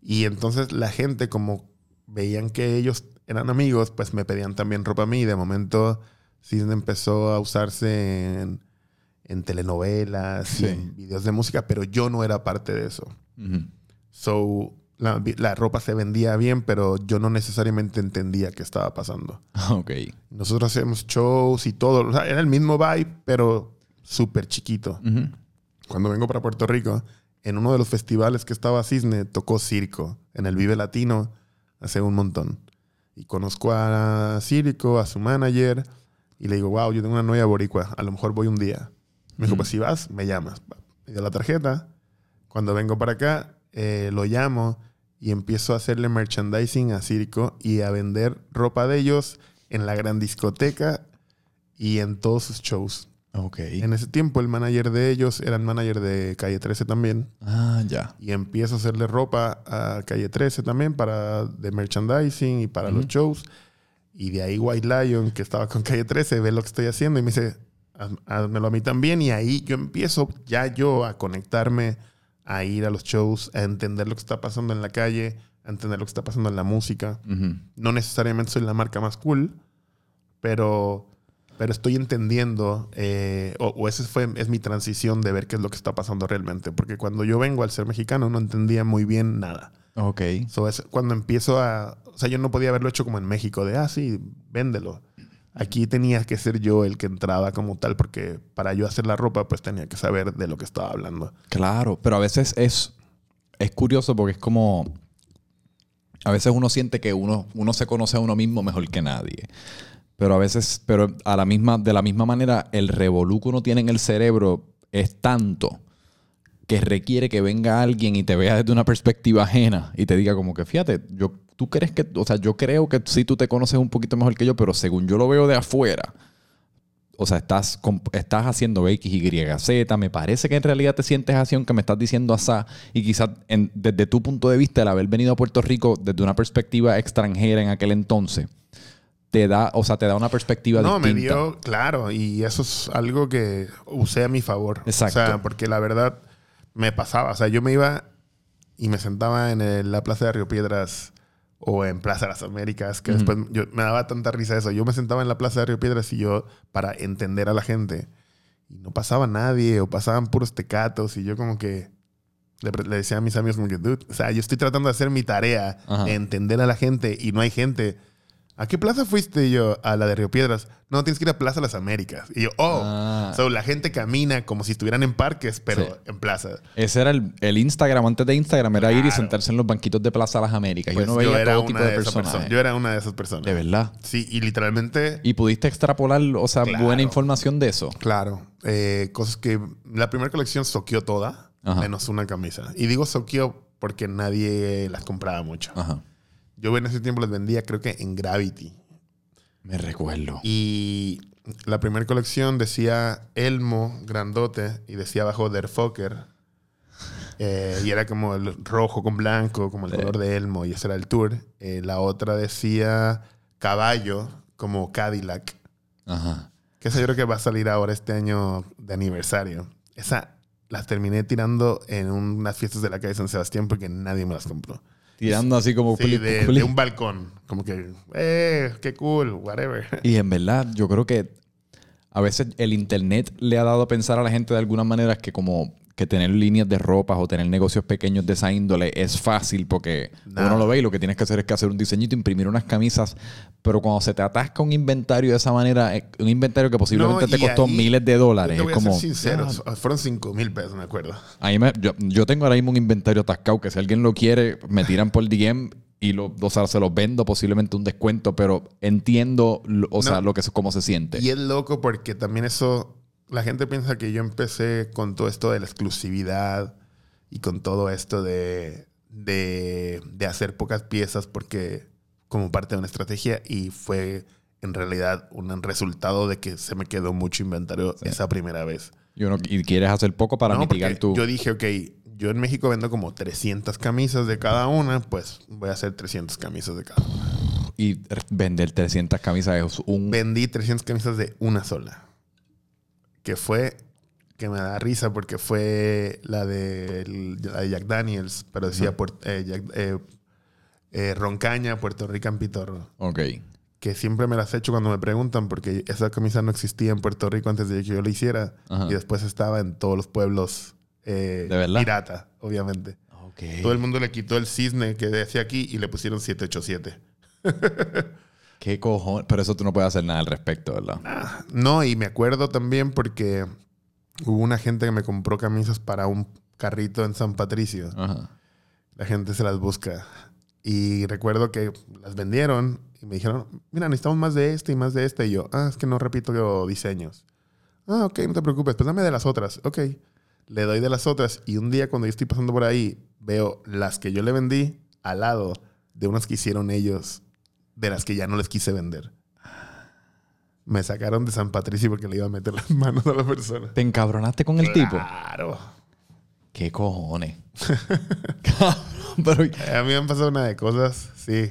Y entonces la gente, como veían que ellos eran amigos, pues me pedían también ropa a mí. De momento, Cisne empezó a usarse en, en telenovelas Sí. y en videos de música, pero yo no era parte de eso. So, la, la ropa se vendía bien, pero yo no necesariamente entendía qué estaba pasando. Ok. Nosotros hacíamos shows y todo. O sea, era el mismo vibe, pero súper chiquito. Cuando vengo para Puerto Rico, en uno de los festivales que estaba Cisne, tocó Circo en el Vive Latino hace un montón. Y conozco a Circo, a su manager, y le digo, wow, yo tengo una novia boricua, a lo mejor voy un día. Me dijo, pues si vas, me llamas. Me dio la tarjeta. Cuando vengo para acá, eh, lo llamo y empiezo a hacerle merchandising a Circo y a vender ropa de ellos en la gran discoteca y en todos sus shows. Ok. En ese tiempo el manager de ellos era el manager de Calle 13 también. Ah, ya. Y empiezo a hacerle ropa a Calle 13 también para de merchandising y para los shows. Y de ahí White Lion, que estaba con Calle 13, ve lo que estoy haciendo y me dice, "Haz- házmelo a mí también. Y ahí yo empiezo ya yo a conectarme, a ir a los shows, a entender lo que está pasando en la calle, a entender lo que está pasando en la música. Ujú. No necesariamente soy la marca más cool, pero, pero estoy entendiendo, eh, o, o esa fue, es mi transición de ver qué es lo que está pasando realmente. Porque cuando yo vengo al ser mexicano no entendía muy bien nada. Ok. So, es cuando empiezo a... O sea, yo no podía haberlo hecho como en México, de, ah, sí, véndelo. Aquí tenía que ser yo el que entraba como tal, porque para yo hacer la ropa, pues tenía que saber de lo que estaba hablando. Claro, pero a veces es, es curioso porque es como. A veces uno siente que uno, uno se conoce a uno mismo mejor que nadie. Pero a veces, pero a la misma, de la misma manera, el revolú que uno tiene en el cerebro es tanto que requiere que venga alguien y te vea desde una perspectiva ajena y te diga como que, fíjate, yo, tú crees que, o sea, yo creo que sí tú te conoces un poquito mejor que yo, pero según yo lo veo de afuera, o sea, estás, estás haciendo X, Y. Me parece que en realidad te sientes así, aunque me estás diciendo asá. Y quizás desde tu punto de vista, el haber venido a Puerto Rico desde una perspectiva extranjera en aquel entonces, te da, o sea, te da una perspectiva No, me distinta. dio, claro, y eso es algo que usé a mi favor. Exacto. O sea, porque la verdad me pasaba. O sea, yo me iba y me sentaba en el- la Plaza de Río Piedras o en Plaza de las Américas, que después yo, me daba tanta risa eso. Yo me sentaba en la Plaza de Río Piedras y yo, para entender a la gente, y no pasaba nadie, o pasaban puros tecatos, y yo como que le, le decía a mis amigos como que, dude, o sea, yo estoy tratando de hacer mi tarea, Ajá. entender a la gente, y no hay gente. ¿A qué plaza fuiste Y yo? A la de Río Piedras. No, tienes que ir a Plaza Las Américas. Y yo, oh. Ah. So, la gente camina como si estuvieran en parques, pero Sí. en plaza. Ese era el, el Instagram antes de Instagram, era ir y Claro. sentarse en los banquitos de Plaza Las Américas. Pues yo no veía todo tipo de, esas personas. personas. Yo era una de esas personas. De verdad. Sí, y literalmente, Y pudiste extrapolar, o sea, Claro. buena información de eso. claro, eh, cosas que la primera colección soqueó toda, Ajá. menos una camisa. Y digo soqueó porque nadie las compraba mucho. Ajá. Yo en ese tiempo las vendía, creo que en Gravity. Me recuerdo. Y la primera colección decía Elmo grandote y decía abajo Der Fokker. Eh, y era como el rojo con blanco, como el color de Elmo, y ese era el tour. Eh, la otra decía Caballo, como Cadillac. Ajá. Que esa yo creo que va a salir ahora este año de aniversario. Esa las terminé tirando en unas fiestas de la calle San Sebastián porque nadie me las compró. Tirando así como... Sí, de, un balcón. Como que, eh, qué cool, whatever. Y en verdad, yo creo que a veces el internet le ha dado a pensar a la gente de alguna manera que como que tener líneas de ropas o tener negocios pequeños de esa índole es fácil porque uno lo ve y lo que tienes que hacer es que hacer un diseñito, imprimir unas camisas, pero cuando se te atasca un inventario de esa manera, eh, un inventario que posiblemente No, te costó ahí, miles de dólares, Te voy es a ser como... sincero, fueron 5 mil pesos, me acuerdo. A mí me- yo, yo tengo ahora mismo un inventario atascado que si alguien lo quiere, me tiran por DM y lo, o sea, se los vendo, posiblemente un descuento, pero entiendo, o sea, No. lo que, cómo se siente. Y es loco porque también eso, la gente piensa que yo empecé con todo esto de la exclusividad y con todo esto de, de, de hacer pocas piezas porque como parte de una estrategia y fue en realidad un resultado de que se me quedó mucho inventario esa primera vez. Y, uno- y quieres hacer poco para No, mitigar tu... Yo dije, ok, yo en México vendo como 300 camisas de cada una, pues voy a hacer 300 camisas de cada una. Y vender 300 camisas es un... Vendí 300 camisas de una sola. Que fue, que me da risa porque fue la de, la de Jack Daniels, pero decía Puer- eh, Jack- eh, eh, Roncaña, Puerto Rican Pitorro. Ok. Que siempre me las he hecho cuando me preguntan porque esa camisa no existía en Puerto Rico antes de que yo la hiciera. Ajá. Y después estaba en todos los pueblos eh, ¿De verdad? pirata, obviamente. Ok. Todo el mundo le quitó el cisne que decía aquí y le pusieron 787. ¿Qué cojones? Pero eso tú no puedes hacer nada al respecto, ¿verdad? No, y me acuerdo también porque hubo una gente que me compró camisas para un carrito en San Patricio. Ajá. La gente se las busca. Y recuerdo que las vendieron y me dijeron, mira, necesitamos más de este y más de este. Y yo, ah, es que no repito diseños. Ah, ok, no te preocupes, pues dame de las otras. Ok. Le doy de las otras y un día cuando yo estoy pasando por ahí, veo las que yo le vendí al lado de unas que hicieron ellos, de las que ya no les quise vender. Me sacaron de San Patricio porque le iba a meter las manos a la persona. ¿Te encabronaste con el tipo? Claro. ¿Qué cojones? Pero... A mí me han pasado una de cosas, sí.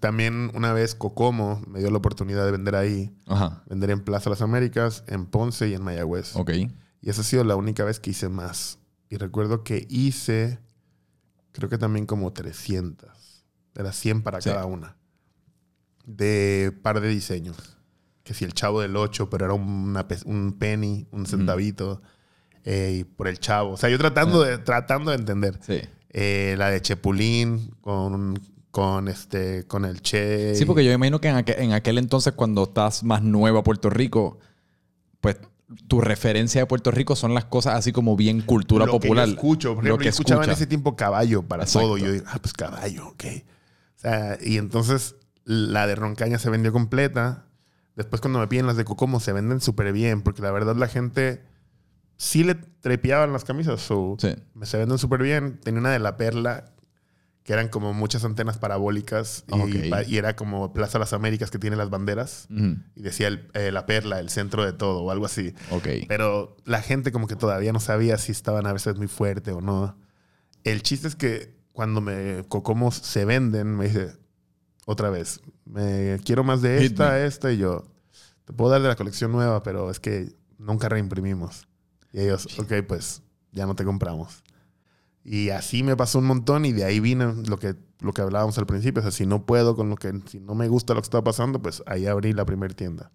También una vez Cocomo me dio la oportunidad de vender ahí. Ajá. Vender en Plaza Las Américas, en Ponce y en Mayagüez. Ok. Y esa ha sido la única vez que hice más. Y recuerdo que hice, creo que también como 300. De las 100 para Sí. cada una. De par de diseños. Que si el chavo del 8, pero era una un penny, un centavito. eh, y por el chavo. O sea, yo tratando de, tratando de entender. Sí. Eh, la de Chepulín con, con, este, con el Che. Sí, porque yo imagino que en aquel, en aquel entonces, cuando estás más nuevo a Puerto Rico, pues tu referencia de Puerto Rico son las cosas así como bien cultura lo popular. Que yo escucho. Por lo que escuchaba en ese tiempo caballo para Exacto. todo. Yo digo, ah, pues caballo, ok. O sea, y entonces la de Roncaña se vendió completa. Después cuando me piden las de Cocomo se venden súper bien. Porque la verdad la gente sí le trepeaban las camisas. so, Sí. Se venden súper bien. Tenía una de la Perla que eran como muchas antenas parabólicas. Y, era como Plaza Las Américas que tiene las banderas. Y decía el- eh, la Perla, el centro de todo o algo así. Ok. Pero la gente como que todavía no sabía si estaban a veces muy fuerte o no. El chiste es que cuando me Cocomos se venden, me dice otra vez, me quiero más de esta, esta y yo te puedo dar de la colección nueva, pero es que nunca reimprimimos. Y ellos, ok, pues ya no te compramos. Y así me pasó un montón y de ahí vino lo que, lo que hablábamos al principio. O sea, si no puedo con lo que, si no me gusta lo que está pasando, pues ahí abrí la primera tienda.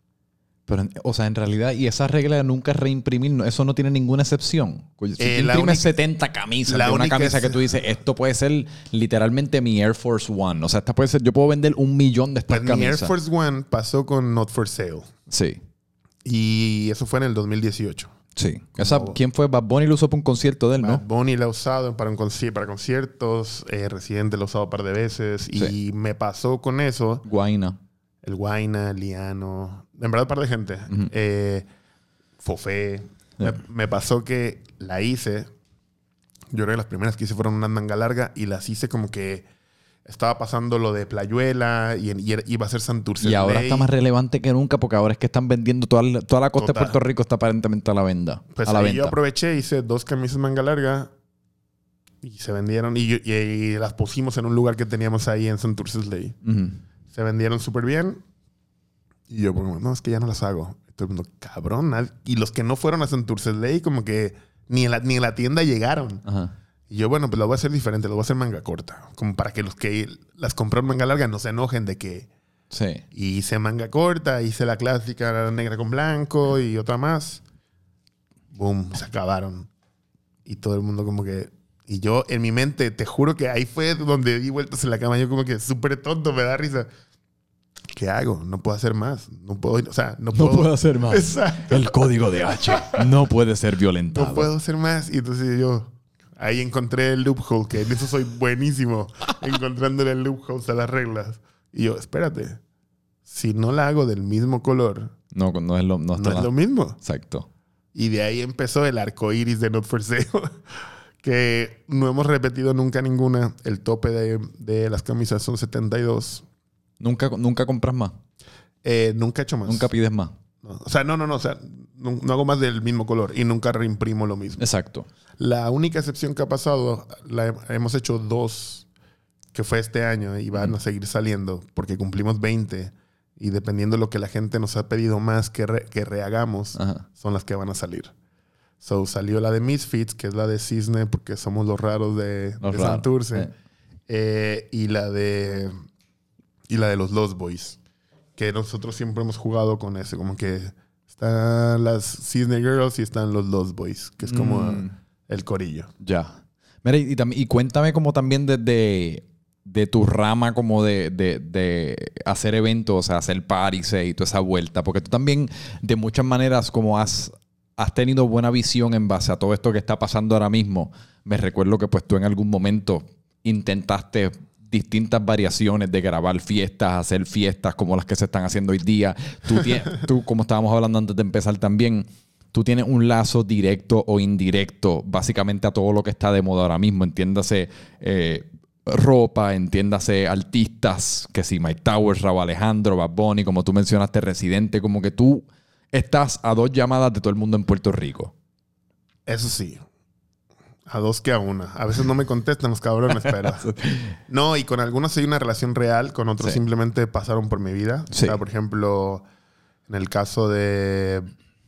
Pero, o sea, en realidad, y esa regla de nunca reimprimir, no- eso no tiene ninguna excepción. Si Eh, tú la imprimes única- 70 camisas la de una camisa es- que tú dices, esto puede ser literalmente mi Air Force One. O sea, esta puede ser, yo puedo vender un millón de estas Pues mi Air camisas. Force One pasó con Not for Sale. Sí, Y eso fue en el 2018. sí. Esa, ¿Quién fue? Bad Bunny lo usó para un concierto de él, Bad ¿no? Bunny la ha usado para, un conci- para conciertos, eh, Residente lo ha usado un par de veces. Sí. Y me pasó con eso, Guaina. el Guaina, Liano, en verdad un par de gente. Eh, Fofé. Me, me pasó que la hice, yo creo que las primeras que hice fueron una manga larga y las hice como que estaba pasando lo de Playuela y, y iba a ser Santurce. Y ahora está más relevante que nunca porque ahora es que están vendiendo toda la, toda la costa Total. de Puerto Rico está aparentemente a la venda. Pues a la ahí venta. yo aproveché, hice dos camisas manga larga y se vendieron y, yo- y- y las pusimos en un lugar que teníamos ahí en Santurce Ley. Se vendieron súper bien. Y yo, como, no, es que ya no las hago. Y todo el mundo, cabrón. Y los que no fueron a Santurce Ley, como que ni en, la, ni en la tienda llegaron. Ajá. Y yo, bueno, pues lo voy a hacer diferente, lo voy a hacer manga corta. Como para que los que las compraron manga larga no se enojen de que. Sí. Y hice manga corta, hice la clásica negra con blanco y otra más. Boom, se acabaron. Y todo el mundo como que... Y yo en mi mente, te juro que ahí fue donde di vueltas en la cama. Yo como que súper tonto, me da risa. ¿Qué hago? No puedo hacer más. No puedo, o sea, no No puedo... puedo hacer más. Exacto. El código de H no puede ser violentado. No puedo hacer más. Y entonces yo ahí encontré el loophole, que en eso soy buenísimo, encontrándole el loophole a las reglas. Y yo, espérate, si no la hago del mismo color, No, no es lo, no no es lo mismo. Exacto. Y de ahí empezó el arco iris de Not for Sale, que no hemos repetido nunca ninguna. El tope de, de las camisas son 72. Nunca, nunca compras más. Eh, nunca he hecho más. Nunca pides más. No, o sea, no, no, no. O sea, no, no hago más del mismo color y nunca reimprimo lo mismo. Exacto. La única excepción que ha pasado, la he- hemos hecho dos, que fue este año, y van a seguir saliendo, porque cumplimos 20, y dependiendo de lo que la gente nos ha pedido más que, re- que rehagamos, Ajá. son las que van a salir. So, salió la de Misfits, que es la de Cisne, porque somos los raros de, de Santurce, eh. Eh, y la de y la de los Lost Boys, que nosotros siempre hemos jugado con ese, como que están las Cisne Girls y están los Lost Boys, que es como Mm. el corillo. Ya. Mira, y, y y cuéntame como también de, de, de tu rama como de, de- de hacer eventos, o sea, hacer parties eh, y toda esa vuelta, porque tú también de muchas maneras como has, has tenido buena visión en base a todo esto que está pasando ahora mismo. Me recuerdo que pues tú en algún momento intentaste distintas variaciones de grabar fiestas, hacer fiestas como las que se están haciendo hoy día. Tú, tienes, tú como estábamos hablando antes de empezar también, tú tienes un lazo directo o indirecto básicamente a todo lo que está de moda ahora mismo. Entiéndase eh, ropa, entiéndase artistas, que si Mike Towers, Raúl Alejandro, Bad Bunny, como tú mencionaste, Residente, como que tú estás a dos llamadas de todo el mundo en Puerto Rico. Eso sí. A dos que a una. A veces no me contestan los cabrones, pero. No, y con algunos hay una relación real, con otros Sí. simplemente pasaron por mi vida. Sí. O sea, por ejemplo, en el caso de,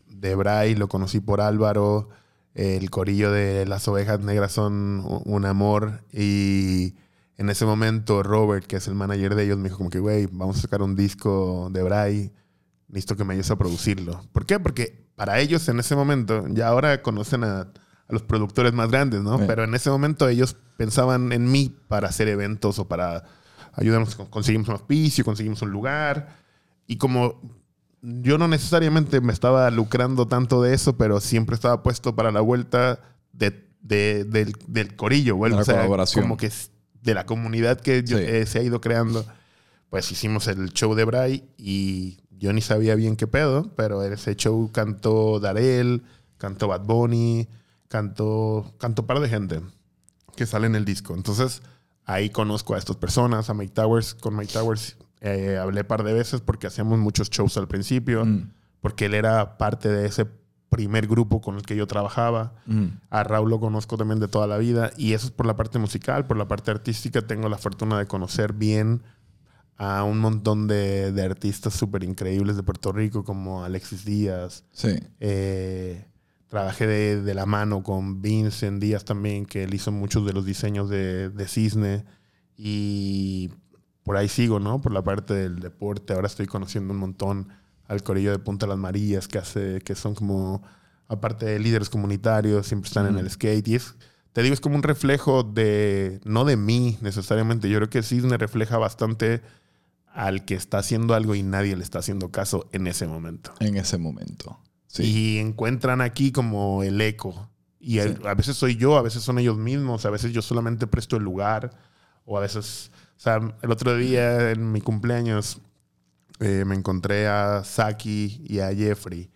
de Bray, lo conocí por Álvaro. El corillo de las ovejas negras son un amor. Y en ese momento, Robert, que es el manager de ellos, me dijo como que, güey, vamos a sacar un disco de Bray. Necesito que me ayudes a producirlo. ¿Por qué? Porque para ellos en ese momento, ya ahora conocen a los productores más grandes, ¿no? Sí. Pero en ese momento ellos pensaban en mí para hacer eventos o para ayudarnos, con- conseguimos un auspicio, conseguimos un lugar. Y como yo no necesariamente me estaba lucrando tanto de eso, pero siempre estaba puesto para la vuelta de, de- del, del corillo, bueno, o sea, colaboración. como que de la comunidad que yo- Sí. eh, se ha ido creando. Pues hicimos el show de Bray y yo ni sabía bien qué pedo, pero ese show cantó Darel, cantó Bad Bunny, cantó, cantó un par de gente que sale en el disco. Entonces ahí conozco a estas personas, a Mike Towers. Con Mike Towers eh, hablé par de veces porque hacíamos muchos shows al principio, Mm. porque él era parte de ese primer grupo con el que yo trabajaba. Mm. A Raúl lo conozco también de toda la vida y eso es por la parte musical, por la parte artística tengo la fortuna de conocer bien a un montón de, de artistas súper increíbles de Puerto Rico como Alexis Díaz. Sí. Eh, trabajé de, de la mano con Vincent Díaz también, que él hizo muchos de los diseños de, de Cisne y por ahí sigo, ¿no? Por la parte del deporte. Ahora estoy conociendo un montón al corillo de Punta Las Marías, que hace, que son como, aparte de líderes comunitarios, siempre están en el skate. Y es, te digo, es como un reflejo de, no de mí necesariamente. Yo creo que Cisne refleja bastante al que está haciendo algo y nadie le está haciendo caso en ese momento. En ese momento. Sí. Y encuentran aquí como el eco. Y el- Sí. a veces soy yo, a veces son ellos mismos, a veces yo solamente presto el lugar, o a veces, o sea, el otro día en mi cumpleaños eh, me encontré a Saki y a Jeffrey,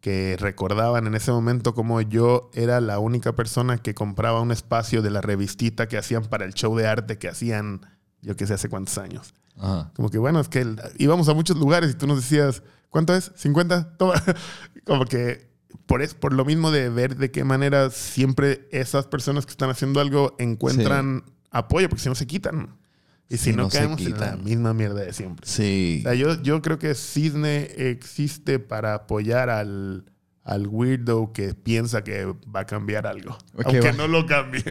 que recordaban en ese momento como yo era la única persona que compraba un espacio de la revistita que hacían para el show de arte que hacían yo que sé, hace cuántos años. Ajá. Como que, bueno, es que el- íbamos a muchos lugares y tú nos decías, ¿cuánto es? ¿50? Toma. Como que por, es, por lo mismo de ver de qué manera siempre esas personas que están haciendo algo encuentran apoyo, porque si no se quitan. Y si Sí, no, no caemos en la misma mierda de siempre. Sí. O sea, yo, yo creo que Cisne existe para apoyar al, al weirdo que piensa que va a cambiar algo. Ok, aunque va. no lo cambie.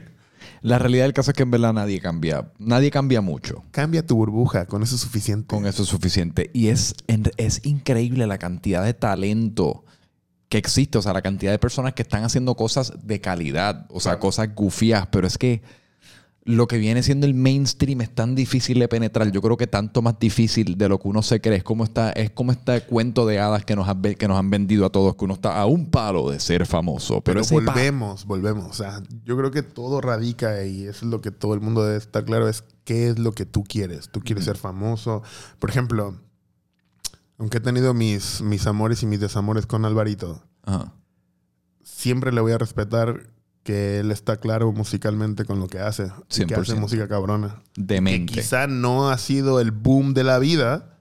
La realidad del caso es que en verdad nadie cambia. Nadie cambia mucho. Cambia tu burbuja, con eso es suficiente. Con eso es suficiente. Y es, es increíble la cantidad de talento que existe. O sea, la cantidad de personas que están haciendo cosas de calidad. O sea, cosas gufias. Pero es que lo que viene siendo el mainstream es tan difícil de penetrar. Yo creo que tanto más difícil de lo que uno se cree. Es como, esta, es como este cuento de hadas que nos, que nos han vendido a todos. Que uno está a un palo de ser famoso. Pero, volvemos, volvemos. O sea, yo creo que todo radica y eso es lo que todo el mundo debe estar claro, es qué es lo que tú quieres. Tú quieres ser famoso. Por ejemplo, aunque he tenido mis, mis amores y mis desamores con Alvarito, Ajá. siempre le voy a respetar que él está claro musicalmente con lo que hace. y que hace 100%. música cabrona. Que Demente. quizá no ha sido el boom de la vida,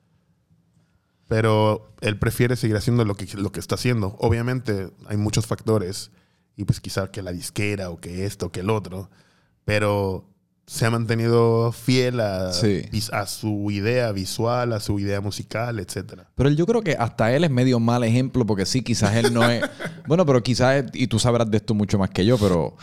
pero él prefiere seguir haciendo lo que, lo que está haciendo. Obviamente hay muchos factores, y pues quizá que la disquera, o que esto, o que el otro, pero se ha mantenido fiel a, Sí. vis- a su idea visual, a su idea musical, etc. Pero yo creo que hasta él es medio mal ejemplo porque sí, quizás él no es... bueno, pero quizás, y tú sabrás de esto mucho más que yo, pero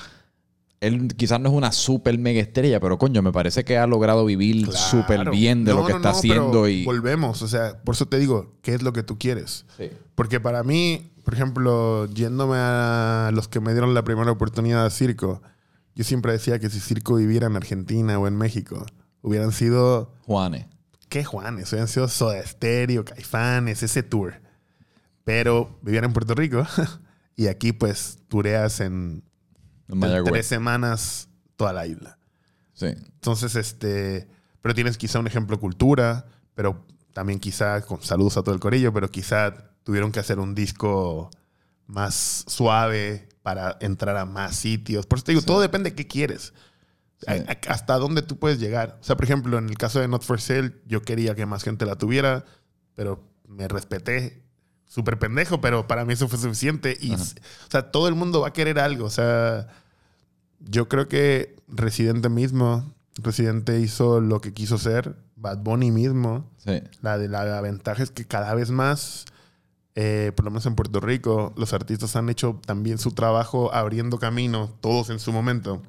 él quizás no es una súper mega estrella, pero coño, me parece que ha logrado vivir súper bien de No, lo que no, está no, pero haciendo y... Volvemos, o sea, por eso te digo, ¿qué es lo que tú quieres? Sí. Porque para mí, por ejemplo, yéndome a los que me dieron la primera oportunidad a circo, yo siempre decía que si circo viviera en Argentina o en México, hubieran sido, Juanes. ¿qué Juanes? Hubieran sido Soda Stereo, Caifanes, ese tour. Pero vivieran en Puerto Rico y aquí pues tureas en, tres semanas toda la isla. Sí. Entonces, este, pero tienes quizá un ejemplo cultura, pero también quizá, con saludos a todo el corillo, pero quizá tuvieron que hacer un disco más suave para entrar a más sitios. Por eso te digo, todo depende de qué quieres. Sí. A- a- Hasta dónde tú puedes llegar. O sea, por ejemplo, en el caso de Not for Sale, yo quería que más gente la tuviera, pero me respeté. Súper pendejo, pero para mí eso fue suficiente. Y, Ajá. o sea, todo el mundo va a querer algo. O sea, yo creo que Residente mismo, Residente hizo lo que quiso ser. Bad Bunny mismo. Sí. La, de, la ventaja es que cada vez más, eh, por lo menos en Puerto Rico, los artistas han hecho también su trabajo abriendo camino, todos en su momento,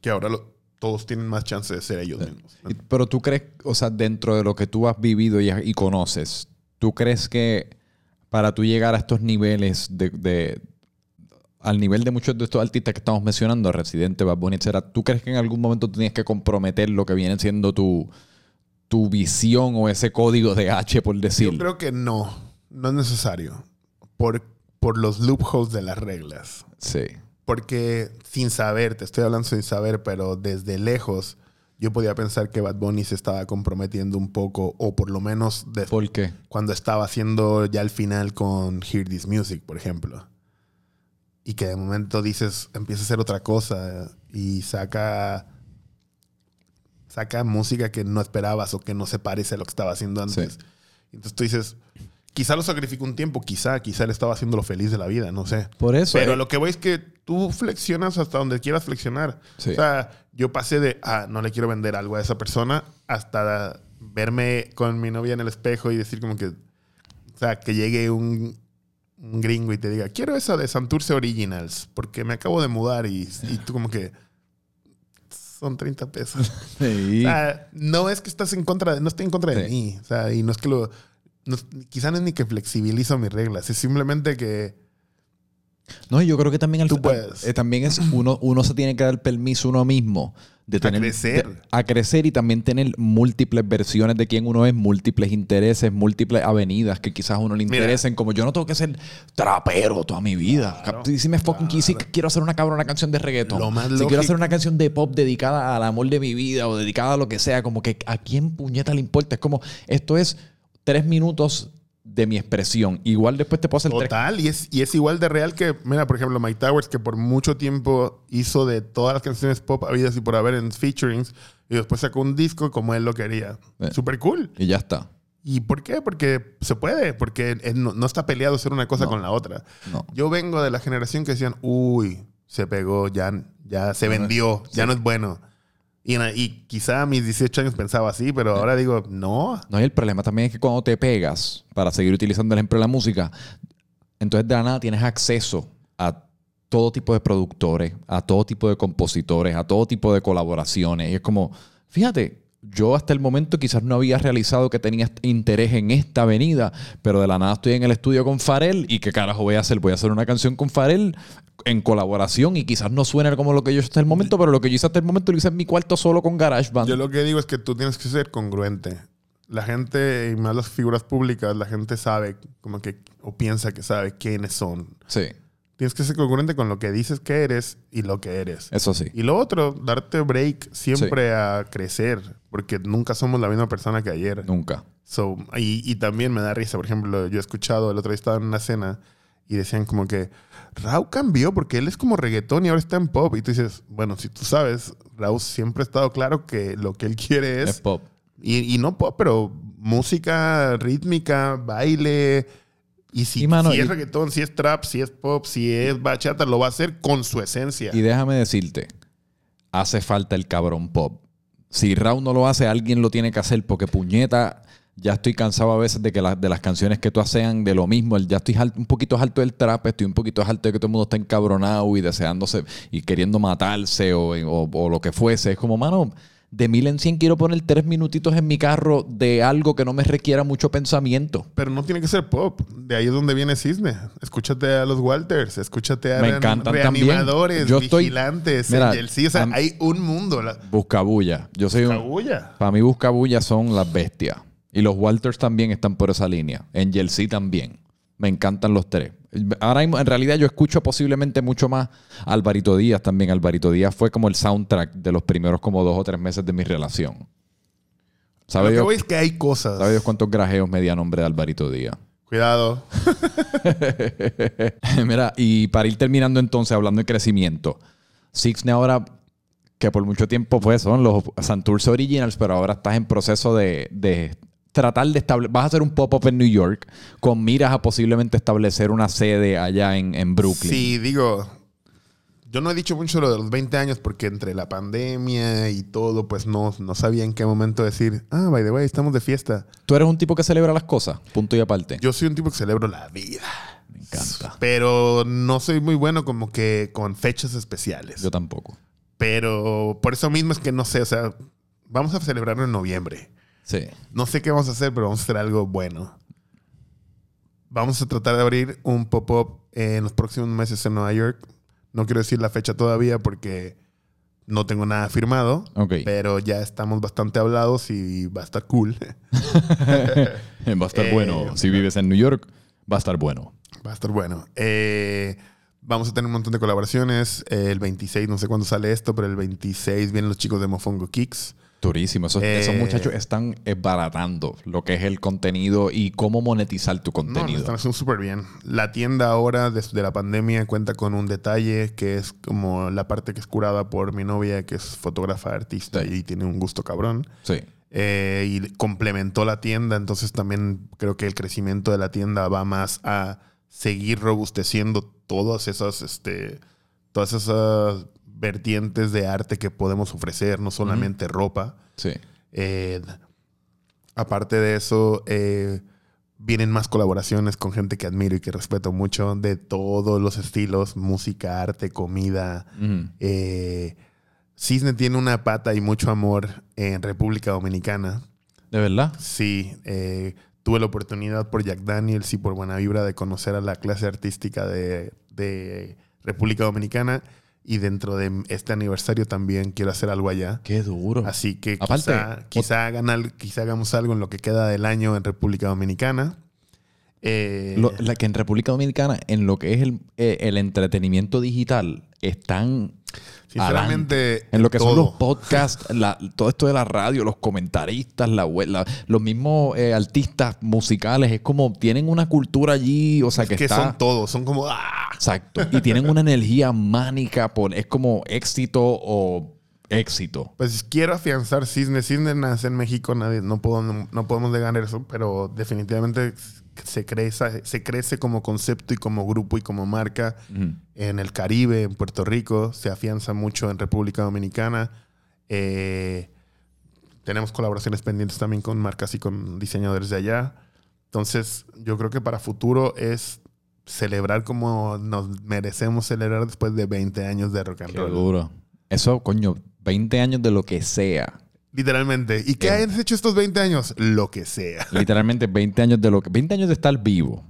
que ahora lo- todos tienen más chance de ser ellos mismos. Y- Pero tú crees, o sea, dentro de lo que tú has vivido y, y conoces, ¿tú crees que para tú llegar a estos niveles de, de- al nivel de muchos de estos artistas que estamos mencionando, Residente, Bad Bunny, etcétera, ¿tú crees que en algún momento tienes que comprometer lo que viene siendo tu, tu visión o ese código de H, por Yo decirlo? creo que no, no es necesario. Por, por los loopholes de las reglas. Sí. Porque sin saber, te estoy hablando sin saber, pero desde lejos yo podía pensar que Bad Bunny se estaba comprometiendo un poco, o por lo menos de- ¿Por qué? cuando estaba haciendo ya el final con Hear This Music, por ejemplo. Y que de momento dices, empieza a hacer otra cosa y saca saca música que no esperabas o que no se parece a lo que estaba haciendo antes. Sí. Entonces tú dices, quizá lo sacrificó un tiempo, quizá, quizá él estaba haciendo lo feliz de la vida, no sé. Por eso. Pero eh, lo que voy es que tú flexionas hasta donde quieras flexionar. Sí. O sea, yo pasé de, ah, no le quiero vender algo a esa persona, hasta verme con mi novia en el espejo y decir como que, o sea, que llegue un, un gringo y te diga, quiero esa de Santurce Originals, porque me acabo de mudar y, y tú como que, son 30 pesos. sí. O sea, no es que estás en contra de, no estoy en contra de Sí. mí. O sea, y no es que lo, no quizá no es ni que flexibilizo mis reglas, es simplemente que No, yo creo que también al Tú puedes. eh, también es uno, uno se tiene que dar permiso uno mismo de tener crecer. de- a crecer y también tener múltiples versiones de quién uno es, múltiples intereses, múltiples avenidas que quizás a uno le Mira. interesen. Como yo no tengo que ser trapero toda mi vida. Claro, si me fucking quisi- quiero hacer una cabrona canción de reggaeton. Lo más si lógico. quiero hacer una canción de pop dedicada al amor de mi vida o dedicada a lo que sea, como que a quién puñeta le importa. Es como esto es tres minutos de mi expresión. Igual después te puedo hacer tres Total, y es, y es igual de real que, mira, por ejemplo, Mike Towers, que por mucho tiempo hizo de todas las canciones pop habidas y por haber en featurings, y después sacó un disco como él lo quería. Eh. Super cool. y ya está. ¿Y por qué? Porque se puede, porque no, no está peleado ser una cosa No. con la otra. No. Yo vengo de la generación que decían, uy, se pegó, ya, ya se vendió, ya no es bueno. Y, y quizá a mis 18 años pensaba así, pero ahora digo, no. No, y el problema también es que cuando te pegas, para seguir utilizando el ejemplo de la música, entonces de la nada tienes acceso a todo tipo de productores, a todo tipo de compositores, a todo tipo de colaboraciones. Y es como, fíjate, yo hasta el momento quizás no había realizado que tenía interés en esta avenida, pero de la nada estoy en el estudio con Farel y qué carajo voy a hacer? Voy a hacer una canción con Farel en colaboración y quizás no suene como lo que yo hice hasta el momento, pero lo que yo hice hasta el momento lo hice en mi cuarto solo con GarageBand. Yo lo que digo es que tú tienes que ser congruente. La gente, y más las figuras públicas, la gente sabe, como que, o piensa que sabe quiénes son. Sí, Tienes que ser congruente con lo que dices que eres y lo que eres. eso sí. Y lo otro, darte break siempre a crecer, porque nunca somos la misma persona que ayer. Nunca. So, y, y también me da risa, por ejemplo, yo he escuchado, el otro día estaba en una cena y decían como que Raúl cambió porque él es como reggaetón y ahora está en pop. Y tú dices, bueno, si tú sabes, Raúl siempre ha estado claro que lo que él quiere Es es, pop. y, y no pop, pero música rítmica, baile. Y si, Y, mano, si y- es reggaetón, si es trap, si es pop, si es bachata, lo va a hacer con su esencia. Y déjame decirte, hace falta el cabrón pop. Si Raúl no lo hace, alguien lo tiene que hacer porque puñeta, ya estoy cansado a veces de que las de las canciones que tú sean de lo mismo. Ya estoy un poquito alto del trap, estoy un poquito alto de que todo el mundo está encabronado y deseándose y queriendo matarse o, o- o lo que fuese. Es como, mano, de mil en cien quiero poner tres minutitos en mi carro de algo que no me requiera mucho pensamiento. Pero no tiene que ser pop. De ahí es donde viene Cisne. Escúchate a los Walters, escúchate a Me encantan reanimadores, Yo estoy- vigilantes, Mira. O sea, hay un mundo. La, Buscabulla. Yo soy un... Para mí, Buscabulla son las bestias. Y los Walters también están por esa línea. Angel C también. Me encantan los tres. Ahora mismo, en realidad, yo escucho posiblemente mucho más a Alvarito Díaz también. Alvarito Díaz fue como el soundtrack de los primeros como dos o tres meses de mi relación. Lo ¿Sabe que Dios, es que hay cosas. ¿Sabe Dios cuántos grajeos me di a nombre de Alvarito Díaz? Cuidado. Mira, y para ir terminando entonces, hablando de crecimiento, Sixne ahora, que por mucho tiempo pues son los Santurce Originals, pero ahora estás en proceso de, de tratar de establecer, vas a hacer un pop-up en New York con miras a posiblemente establecer una sede allá en, en Brooklyn. Sí, digo, yo no he dicho mucho lo de los 20 años porque entre la pandemia y todo, pues no, no sabía en qué momento decir, ah, by the way, estamos de fiesta. Tú eres un tipo que celebra las cosas, punto y aparte. Yo soy un tipo que celebro la vida. Me encanta. Pero no soy muy bueno como que con fechas especiales. Yo tampoco. Pero por eso mismo es que no sé, o sea, vamos a celebrarlo en noviembre. Sí. No sé qué vamos a hacer, pero vamos a hacer algo bueno. Vamos a tratar de abrir un pop-up en los próximos meses en Nueva York. No quiero decir la fecha todavía porque no tengo nada firmado, Ok. pero ya estamos bastante hablados y va a estar cool. va a estar Eh, bueno. Si vives en New York, va a estar bueno. Va a estar bueno. Eh, vamos a tener un montón de colaboraciones. El 26, no sé cuándo sale esto, pero el 26 vienen los chicos de Mofongo Kicks. Durísimo. Esos, Eh, esos muchachos están baratando lo que es el contenido y cómo monetizar tu No, contenido. están haciendo súper bien. La tienda ahora, desde la pandemia, cuenta con un detalle que es como la parte que es curada por mi novia, que es fotógrafa, artista Sí. y tiene un gusto cabrón. sí. Eh, y complementó la tienda, entonces también creo que el crecimiento de la tienda va más a seguir robusteciendo todas esas, este, todas esas vertientes de arte que podemos ofrecer, no solamente ropa. Sí. Eh, aparte de eso, eh, vienen más colaboraciones con gente que admiro y que respeto mucho de todos los estilos, música, arte, comida. Eh, Cisne tiene una pata y mucho amor en República Dominicana. ¿De verdad? Sí, tuve la oportunidad por Jack Daniels y por Buena Vibra de conocer a la clase artística de, de República Dominicana. Y dentro de este aniversario también quiero hacer algo allá. Qué duro. Así que Aparte, quizá, quizá, hagan quizá hagamos algo en lo que queda del año en República Dominicana. Eh, Lo- la que en República Dominicana, en lo que es el, eh, el entretenimiento digital, están Sinceramente. En lo que son los podcasts, la- todo esto de la radio, los comentaristas, la, la- los mismos eh, artistas musicales, es como tienen una cultura allí, o sea, que, que está... son todos, son como ¡ah! Exacto. Y tienen una energía mánica, por, es como éxito o éxito. Pues quiero afianzar Cisne. Cisne nace en México, nadie, no, puedo, no, no podemos negar eso, pero definitivamente se crece, se crece como concepto y como grupo y como marca en el Caribe, en Puerto Rico, se afianza mucho en República Dominicana. Eh, tenemos colaboraciones pendientes también con marcas y con diseñadores de allá. Entonces, yo creo que para futuro es celebrar como nos merecemos celebrar después de 20 años de rock and Qué roll. duro. Eso, coño, 20 años de lo que sea. Literalmente. ¿Y qué has hecho estos 20 años? Lo que sea. Literalmente 20 años de lo que 20 años de estar vivo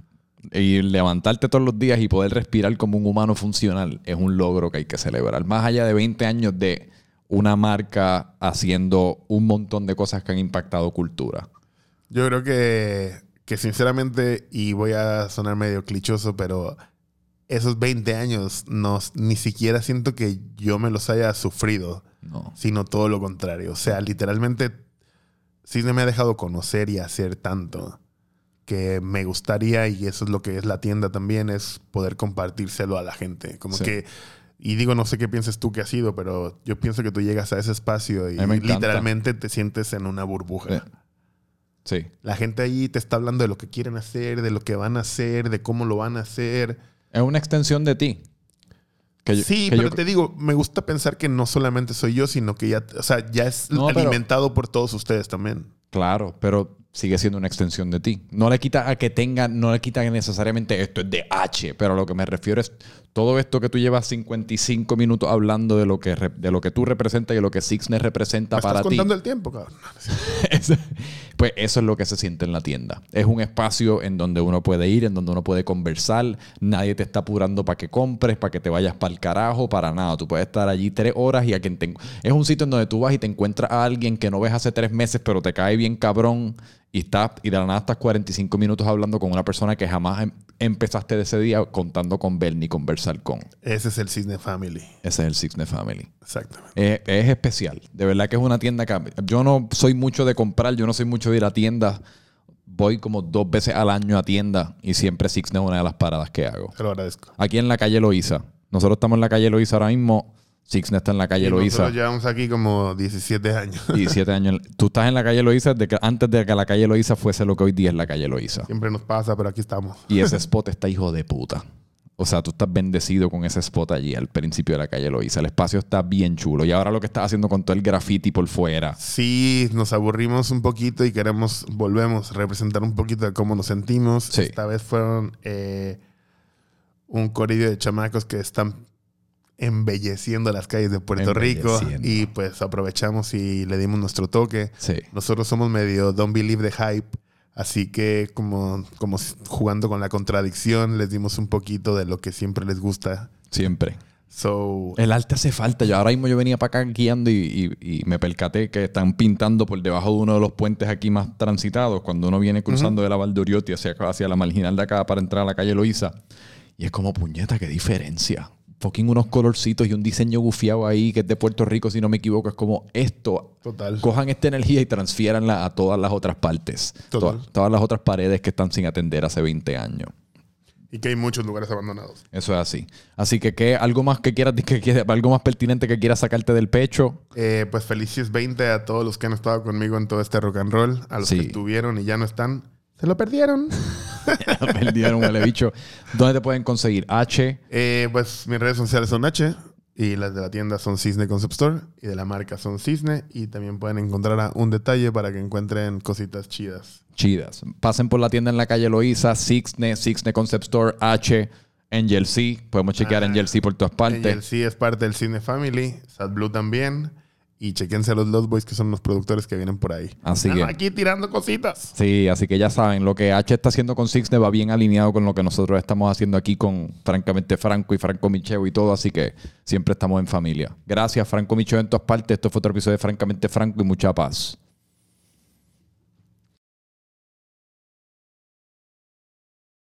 y levantarte todos los días y poder respirar como un humano funcional es un logro que hay que celebrar. Más allá de 20 años de una marca haciendo un montón de cosas que han impactado cultura. Yo creo que, que sinceramente, y voy a sonar medio clichoso, pero esos 20 años no, ni siquiera siento que yo me los haya sufrido, No. sino todo lo contrario. O sea, literalmente, Cisne me ha dejado conocer y hacer tanto que me gustaría, y eso es lo que es la tienda también, es poder compartírselo a la gente. Como Sí. que, y digo, no sé qué piensas tú que ha sido, pero yo pienso que tú llegas a ese espacio y literalmente te sientes en una burbuja. Eh, Sí. La gente ahí te está hablando de lo que quieren hacer, de lo que van a hacer, de cómo lo van a hacer. Es una extensión de ti. Que yo- sí, que pero yo- te digo, me gusta pensar que no solamente soy yo, sino que ya, o sea, ya es No, pero- alimentado por todos ustedes también. Claro, pero sigue siendo una extensión de ti. No le quita a que tenga, no le quita necesariamente esto es de H, pero a lo que me refiero es todo esto que tú llevas 55 minutos hablando de lo que, de lo que tú representas y de lo que Sixner representa ¿Me para estás ti. contando el tiempo, cabrón? Es- pues eso es lo que se siente en la tienda. Es un espacio en donde uno puede ir, en donde uno puede conversar. Nadie te está apurando para que compres, para que te vayas para el carajo, para nada. Tú puedes estar allí tres horas y a quien te... Es un sitio en donde tú vas y te encuentras a alguien que no ves hace tres meses, pero te cae bien cabrón y, estás, y de la nada estás 45 minutos hablando con una persona que jamás em- empezaste de ese día contando con ver ni conversar con. Ese es el Cisne Family. Ese es el Sixner Family. Exactamente. Eh, es especial. De verdad que es una tienda que yo no soy mucho de comprar, yo no soy mucho de ir a tiendas. Voy como dos veces al año a tienda y siempre Sixner es una de las paradas que hago. Te lo agradezco. Aquí en la calle Loíza. Nosotros estamos en la calle Loíza ahora mismo. Sixner está en la calle Y Loíza. nosotros llevamos aquí como 17 años. 17 años. Tú estás en la calle Loíza desde que, antes de que la calle Loíza fuese lo que hoy día es la calle Loíza. Siempre nos pasa, pero aquí estamos. Y ese spot está hijo de puta. O sea, tú estás bendecido con ese spot allí al principio de la calle Loíza. El espacio está bien chulo. Y ahora lo que estás haciendo con todo el graffiti por fuera. Sí, nos aburrimos un poquito y queremos, volvemos a representar un poquito de cómo nos sentimos. Sí. Esta vez fueron eh, un corillo de chamacos que están embelleciendo las calles de Puerto Rico y pues aprovechamos y le dimos nuestro toque. Sí. Nosotros somos medio don't believe the hype, así que como, como jugando con la contradicción les dimos un poquito de lo que siempre les gusta. Siempre. So, El arte hace falta. Yo ahora mismo yo venía para acá guiando y, y- y me percaté que están pintando por debajo de uno de los puentes aquí más transitados cuando uno viene cruzando de la Valdoriotti hacia, hacia la marginal de acá para entrar a la calle Loíza. Y es como, puñeta, qué diferencia. Fucking unos colorcitos y un diseño gufiado ahí que es de Puerto Rico, si no me equivoco. Es como esto. Total. Cojan esta energía y transfiéranla a todas las otras partes. Total. Todas, todas las otras paredes que están sin atender hace 20 años. y que hay muchos lugares abandonados. Eso es así. Así que, ¿qué? ¿algo más que quieras, que algo más pertinente que quieras sacarte del pecho? Eh, pues felices 20 a todos los que han estado conmigo en todo este rock and roll, a los Sí. que estuvieron y ya no están. Se lo perdieron. Perdieron, huele bicho. ¿Dónde te pueden conseguir? H. Eh, pues mis redes sociales son H y las de la tienda son Cisne Concept Store y de la marca son Cisne y también pueden encontrar a un detalle para que encuentren cositas chidas. Chidas. Pasen por la tienda en la calle Loíza, Sixne, Sixne Concept Store, H, Angel C. Podemos chequear Ah, Angel C por todas partes. Angel sí es parte del Cisne Family, Sad Blue también y chequense a los Lost Boys que son los productores que vienen por ahí. Así Están que- aquí tirando cositas. Sí, así que ya saben, lo que H está haciendo con Sixne va bien alineado con lo que nosotros estamos haciendo aquí con, francamente, Franco y Franco Micheo y todo, así que siempre estamos en familia. Gracias, Franco Micheo en todas partes. Esto fue otro episodio de Francamente Franco y mucha paz.